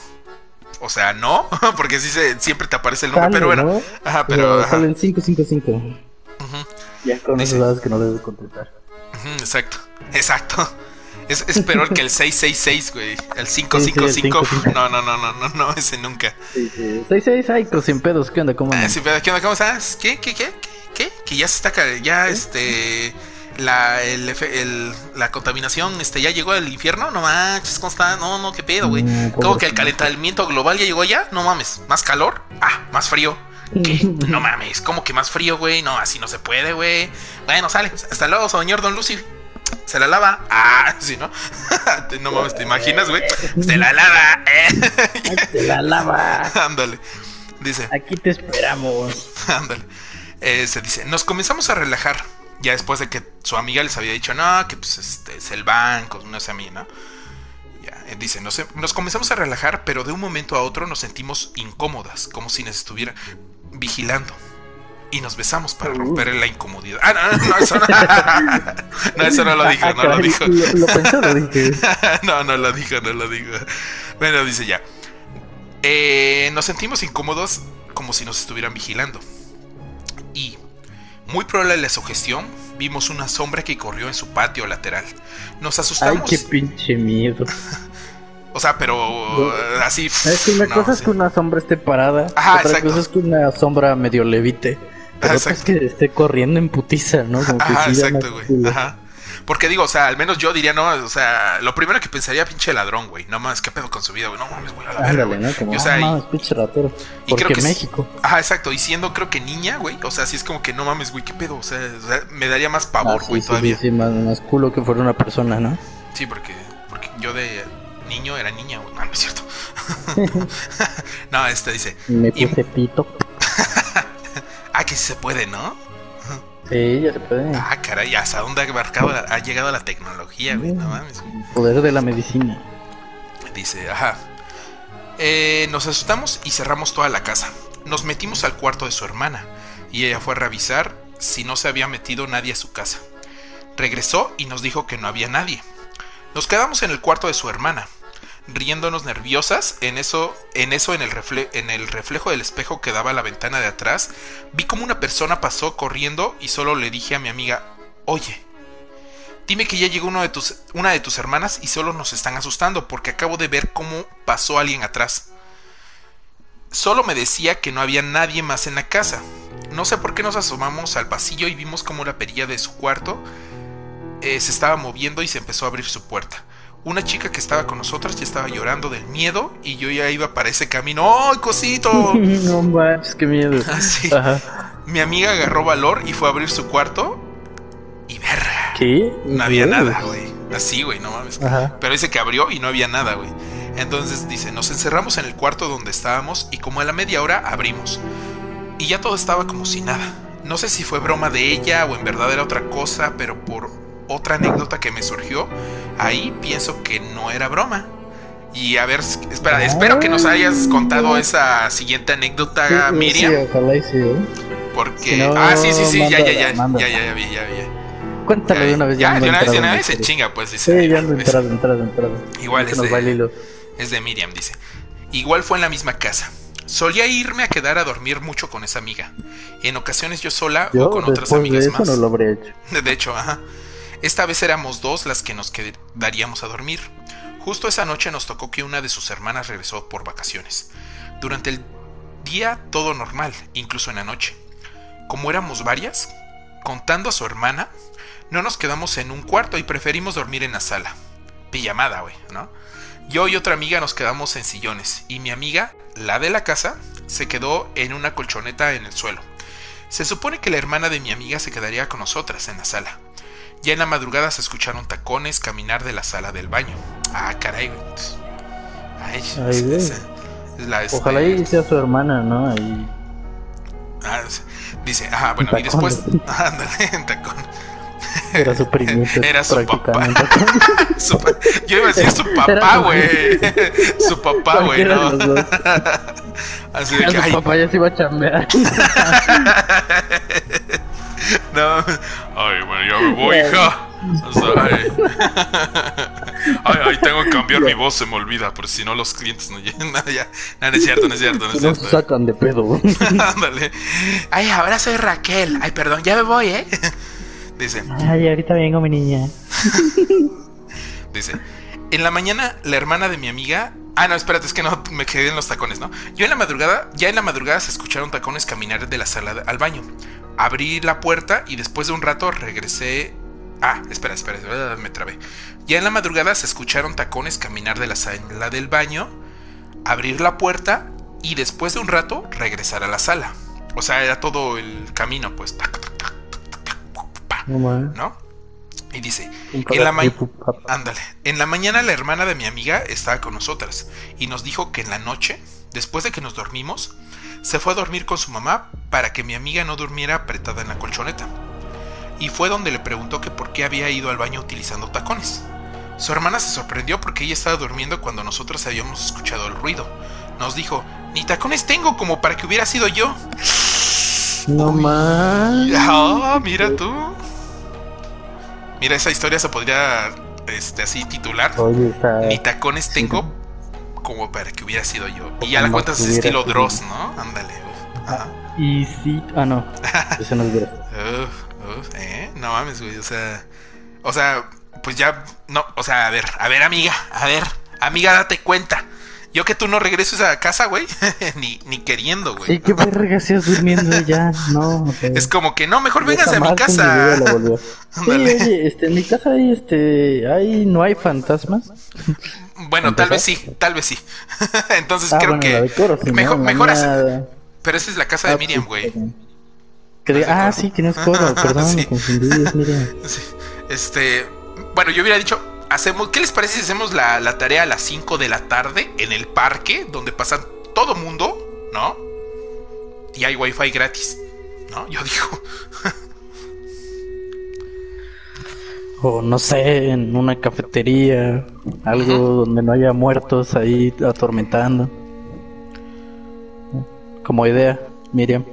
O sea, no, [LAUGHS] porque sí se, siempre te aparece el número, pero bueno. Ajá, pero. pero salen 555. Ya con sabes que no debes contestar. exacto, [LAUGHS] exacto. Es, es peor que el 666, güey. El 555. no, no, no, no, no, no, ese nunca. Sí, sí. 66, ay, sin pedos, ¿qué onda? ¿Cómo ah, ¿Qué onda? ¿Cómo estás? ¿Qué, qué, qué? ¿Qué? Que ya se está, ya este la, el, la contaminación este ya llegó al infierno, no manches, ¿cómo está? No, no, qué pedo, güey. Mm, ¿Cómo que el calentamiento global ya llegó ya? No mames, más calor, ah, más frío. ¿Qué? [LAUGHS] No mames, ¿cómo que más frío, güey? No, así no se puede, güey. Bueno, sale, hasta luego, señor Don Lucy. Se la lava. Ah, [LAUGHS] sí, ¿no? [LAUGHS] no mames, ¿te imaginas, güey? Se la lava. Se la lava. [LAUGHS] Ándale. Dice. Aquí te esperamos. Ándale. Eh, se dice, nos comenzamos a relajar ya después de que su amiga les había dicho, no, que pues este es el banco, no sé a mí, ¿no? Ya, eh, dice, nos, nos comenzamos a relajar, pero de un momento a otro nos sentimos incómodas, como si nos estuviera vigilando. Y nos besamos para romper la incomodidad. Ah, no, no, eso no. [LAUGHS] no, eso no lo dijo, no lo dijo. Lo, pensó, lo dije. [LAUGHS] no, no lo dijo, no lo dijo. Bueno, dice ya. Eh, nos sentimos incómodos como si nos estuvieran vigilando. Y muy probable la sugestión, vimos una sombra que corrió en su patio lateral. Nos asustamos. Ay, qué pinche miedo. o sea, pero así. Es que una cosa es que una sombra esté parada. Ajá, otra cosa es que una sombra medio levite. Pero otra es que esté corriendo en putiza, ¿no? Como Ajá, exacto, güey. Ajá. Porque digo, o sea, al menos yo diría, no, o sea, lo primero que pensaría, pinche ladrón, güey. No mames, qué pedo con su vida, güey. No mames, güey, a la verga. ¿no? Como, o sea, no mames, pinche ratero. Y Porque creo que México. Ajá, exacto. Y siendo, creo que niña, güey. O sea, sí es como que no mames, güey, qué pedo. O sea, me daría más pavor, ah, güey, todavía. Sí, más, más culo que fuera una persona, ¿no? Sí, porque, porque yo de niño era niña, güey. No, no es cierto. [LAUGHS] [LAUGHS] no, este dice. Me puse pito. [LAUGHS] ah, que sí se puede, ¿no? Sí, ya se puede. Ah, caray, ¿hasta dónde ha, ha llegado la tecnología, güey? No mames. Poder de la medicina. Dice, ajá. Eh, nos asustamos y cerramos toda la casa. Nos metimos al cuarto de su hermana y ella fue a revisar si no se había metido nadie a su casa. Regresó y nos dijo que no había nadie. Nos quedamos en el cuarto de su hermana riéndonos nerviosas. En eso, en eso, en el, en el reflejo del espejo que daba a la ventana de atrás, vi como una persona pasó corriendo y solo le dije a mi amiga, oye, dime que ya llegó uno de tus, una de tus hermanas y solo nos están asustando porque acabo de ver cómo pasó alguien atrás. Solo me decía que no había nadie más en la casa. No sé por qué nos asomamos al pasillo y vimos como la perilla de su cuarto eh, se estaba moviendo y se empezó a abrir su puerta una chica que estaba con nosotras ya estaba llorando del miedo y yo ya iba para ese camino. ¡Ay, cosito! [LAUGHS] no manches, qué miedo. [LAUGHS] Así. Mi amiga agarró valor y fue a abrir su cuarto y verga. ¿Qué? No había nada, güey. Así, güey, no mames. Pero dice que abrió y no había nada, güey. Entonces dice, nos encerramos en el cuarto donde estábamos y como a la media hora abrimos. Y ya todo estaba como si nada. No sé si fue broma de ella o en verdad era otra cosa, pero por otra anécdota que me surgió, ahí pienso que no era broma. Y a ver, espera, espero que nos hayas contado esa siguiente anécdota, Miriam. Sí, ojalá y sí. ¿eh? Porque. ah, sí, sí, sí, ya, ya, ya, ya, ya, ya, vi, ya. Cuéntalo de una vez. Ya, de una vez, de una vez se chinga, pues. Dice, sí, ya ando entrado, entrado, entrado. Igual es de, es de Miriam, dice. Igual fue en la misma casa. Solía irme a quedar a dormir mucho con esa amiga. En ocasiones yo sola o con otras amigas de eso más. no lo habría hecho. [LAUGHS] De hecho, ajá. Esta vez éramos dos las que nos quedaríamos a dormir. Justo esa noche nos tocó que una de sus hermanas regresó por vacaciones. Durante el día todo normal, incluso en la noche. Como éramos varias, contando a su hermana, no nos quedamos en un cuarto y preferimos dormir en la sala. Pijamada, güey, ¿no? Yo y otra amiga nos quedamos en sillones y mi amiga, la de la casa, se quedó en una colchoneta en el suelo. Se supone que la hermana de mi amiga se quedaría con nosotras en la sala. Ya en la madrugada se escucharon tacones caminar de la sala del baño. Ah, caray, Ay, Ojalá y sea su hermana, ¿no? Ahí. Ah, dice, ajá, bueno, y después. [LAUGHS] Ándale, en tacón. Era su primito. [LAUGHS] Era su papá. [LAUGHS] yo iba a decir su papá, güey. su papá, güey, ¿no? Así de que, su papá ya se iba a chambear. [LAUGHS] No. Ay, bueno, ya me voy, hija. [LAUGHS] ay. ay, tengo que cambiar mi voz, se me olvida, por si no los clientes no llegan. [LAUGHS] No, ya. no, no es cierto, no es cierto, no es cierto. No sacan de pedo. Ándale. ay, ahora soy Raquel. Ay, perdón, ya me voy, ¿eh? Dice. Ay, ahorita vengo, mi niña. Dice, en la mañana la hermana de mi amiga... Ah, no, espérate, es que no me quedé en los tacones, ¿no? Yo en la madrugada, ya en la madrugada se escucharon tacones caminar de la sala al baño. Abrí la puerta y después de un rato regresé... Ah, espera, espera, espera me trabé. Ya en la madrugada se escucharon tacones caminar de la sala del baño, abrir la puerta y después de un rato regresar a la sala. O sea, era todo el camino, pues. ¿No? Y dice, en la ándale, en la mañana la hermana de mi amiga estaba con nosotras y nos dijo que en la noche, después de que nos dormimos, se fue a dormir con su mamá para que mi amiga no durmiera apretada en la colchoneta. Y fue donde le preguntó que por qué había ido al baño utilizando tacones. Su hermana se sorprendió porque ella estaba durmiendo cuando nosotros habíamos escuchado el ruido. Nos dijo, ni tacones tengo como para que hubiera sido yo. No más. Ah, mira tú. Mira, esa historia se podría este, así titular. Ni tacones tengo como para que hubiera sido yo. Y ya la cuentas es estilo Dross, ¿no? Ándale. Ah, y sí. Ah, no. [LAUGHS] Eso no es ¿eh? No mames, güey. O sea. O sea, pues ya. No, o sea, a ver, a ver, amiga. A ver, amiga, date cuenta. Yo que tú no regreses a casa, güey, [LAUGHS] ni, ni queriendo, güey. Sí, qué verga durmiendo ya, no. Es como que no, mejor vengas a mi casa. [LAUGHS] sí, oye, este, en mi casa hay, este, hay, no hay fantasmas. Bueno, tal vez sí, tal vez sí. [LAUGHS] Entonces ah, creo que mejor, mejor Pero esa es la casa de ah, Miriam, güey. ah, sí, que no es coro, [LAUGHS] perdón, me confundí, es Miriam. [LAUGHS] Este, bueno, yo hubiera dicho hacemos, ¿qué les parece si hacemos la, tarea a las 5 de la tarde en el parque, donde pasan todo mundo, ¿no? Y hay wifi gratis, ¿no? Yo digo. O no sé, en una cafetería, algo donde no haya muertos ahí atormentando. Como idea, Miriam.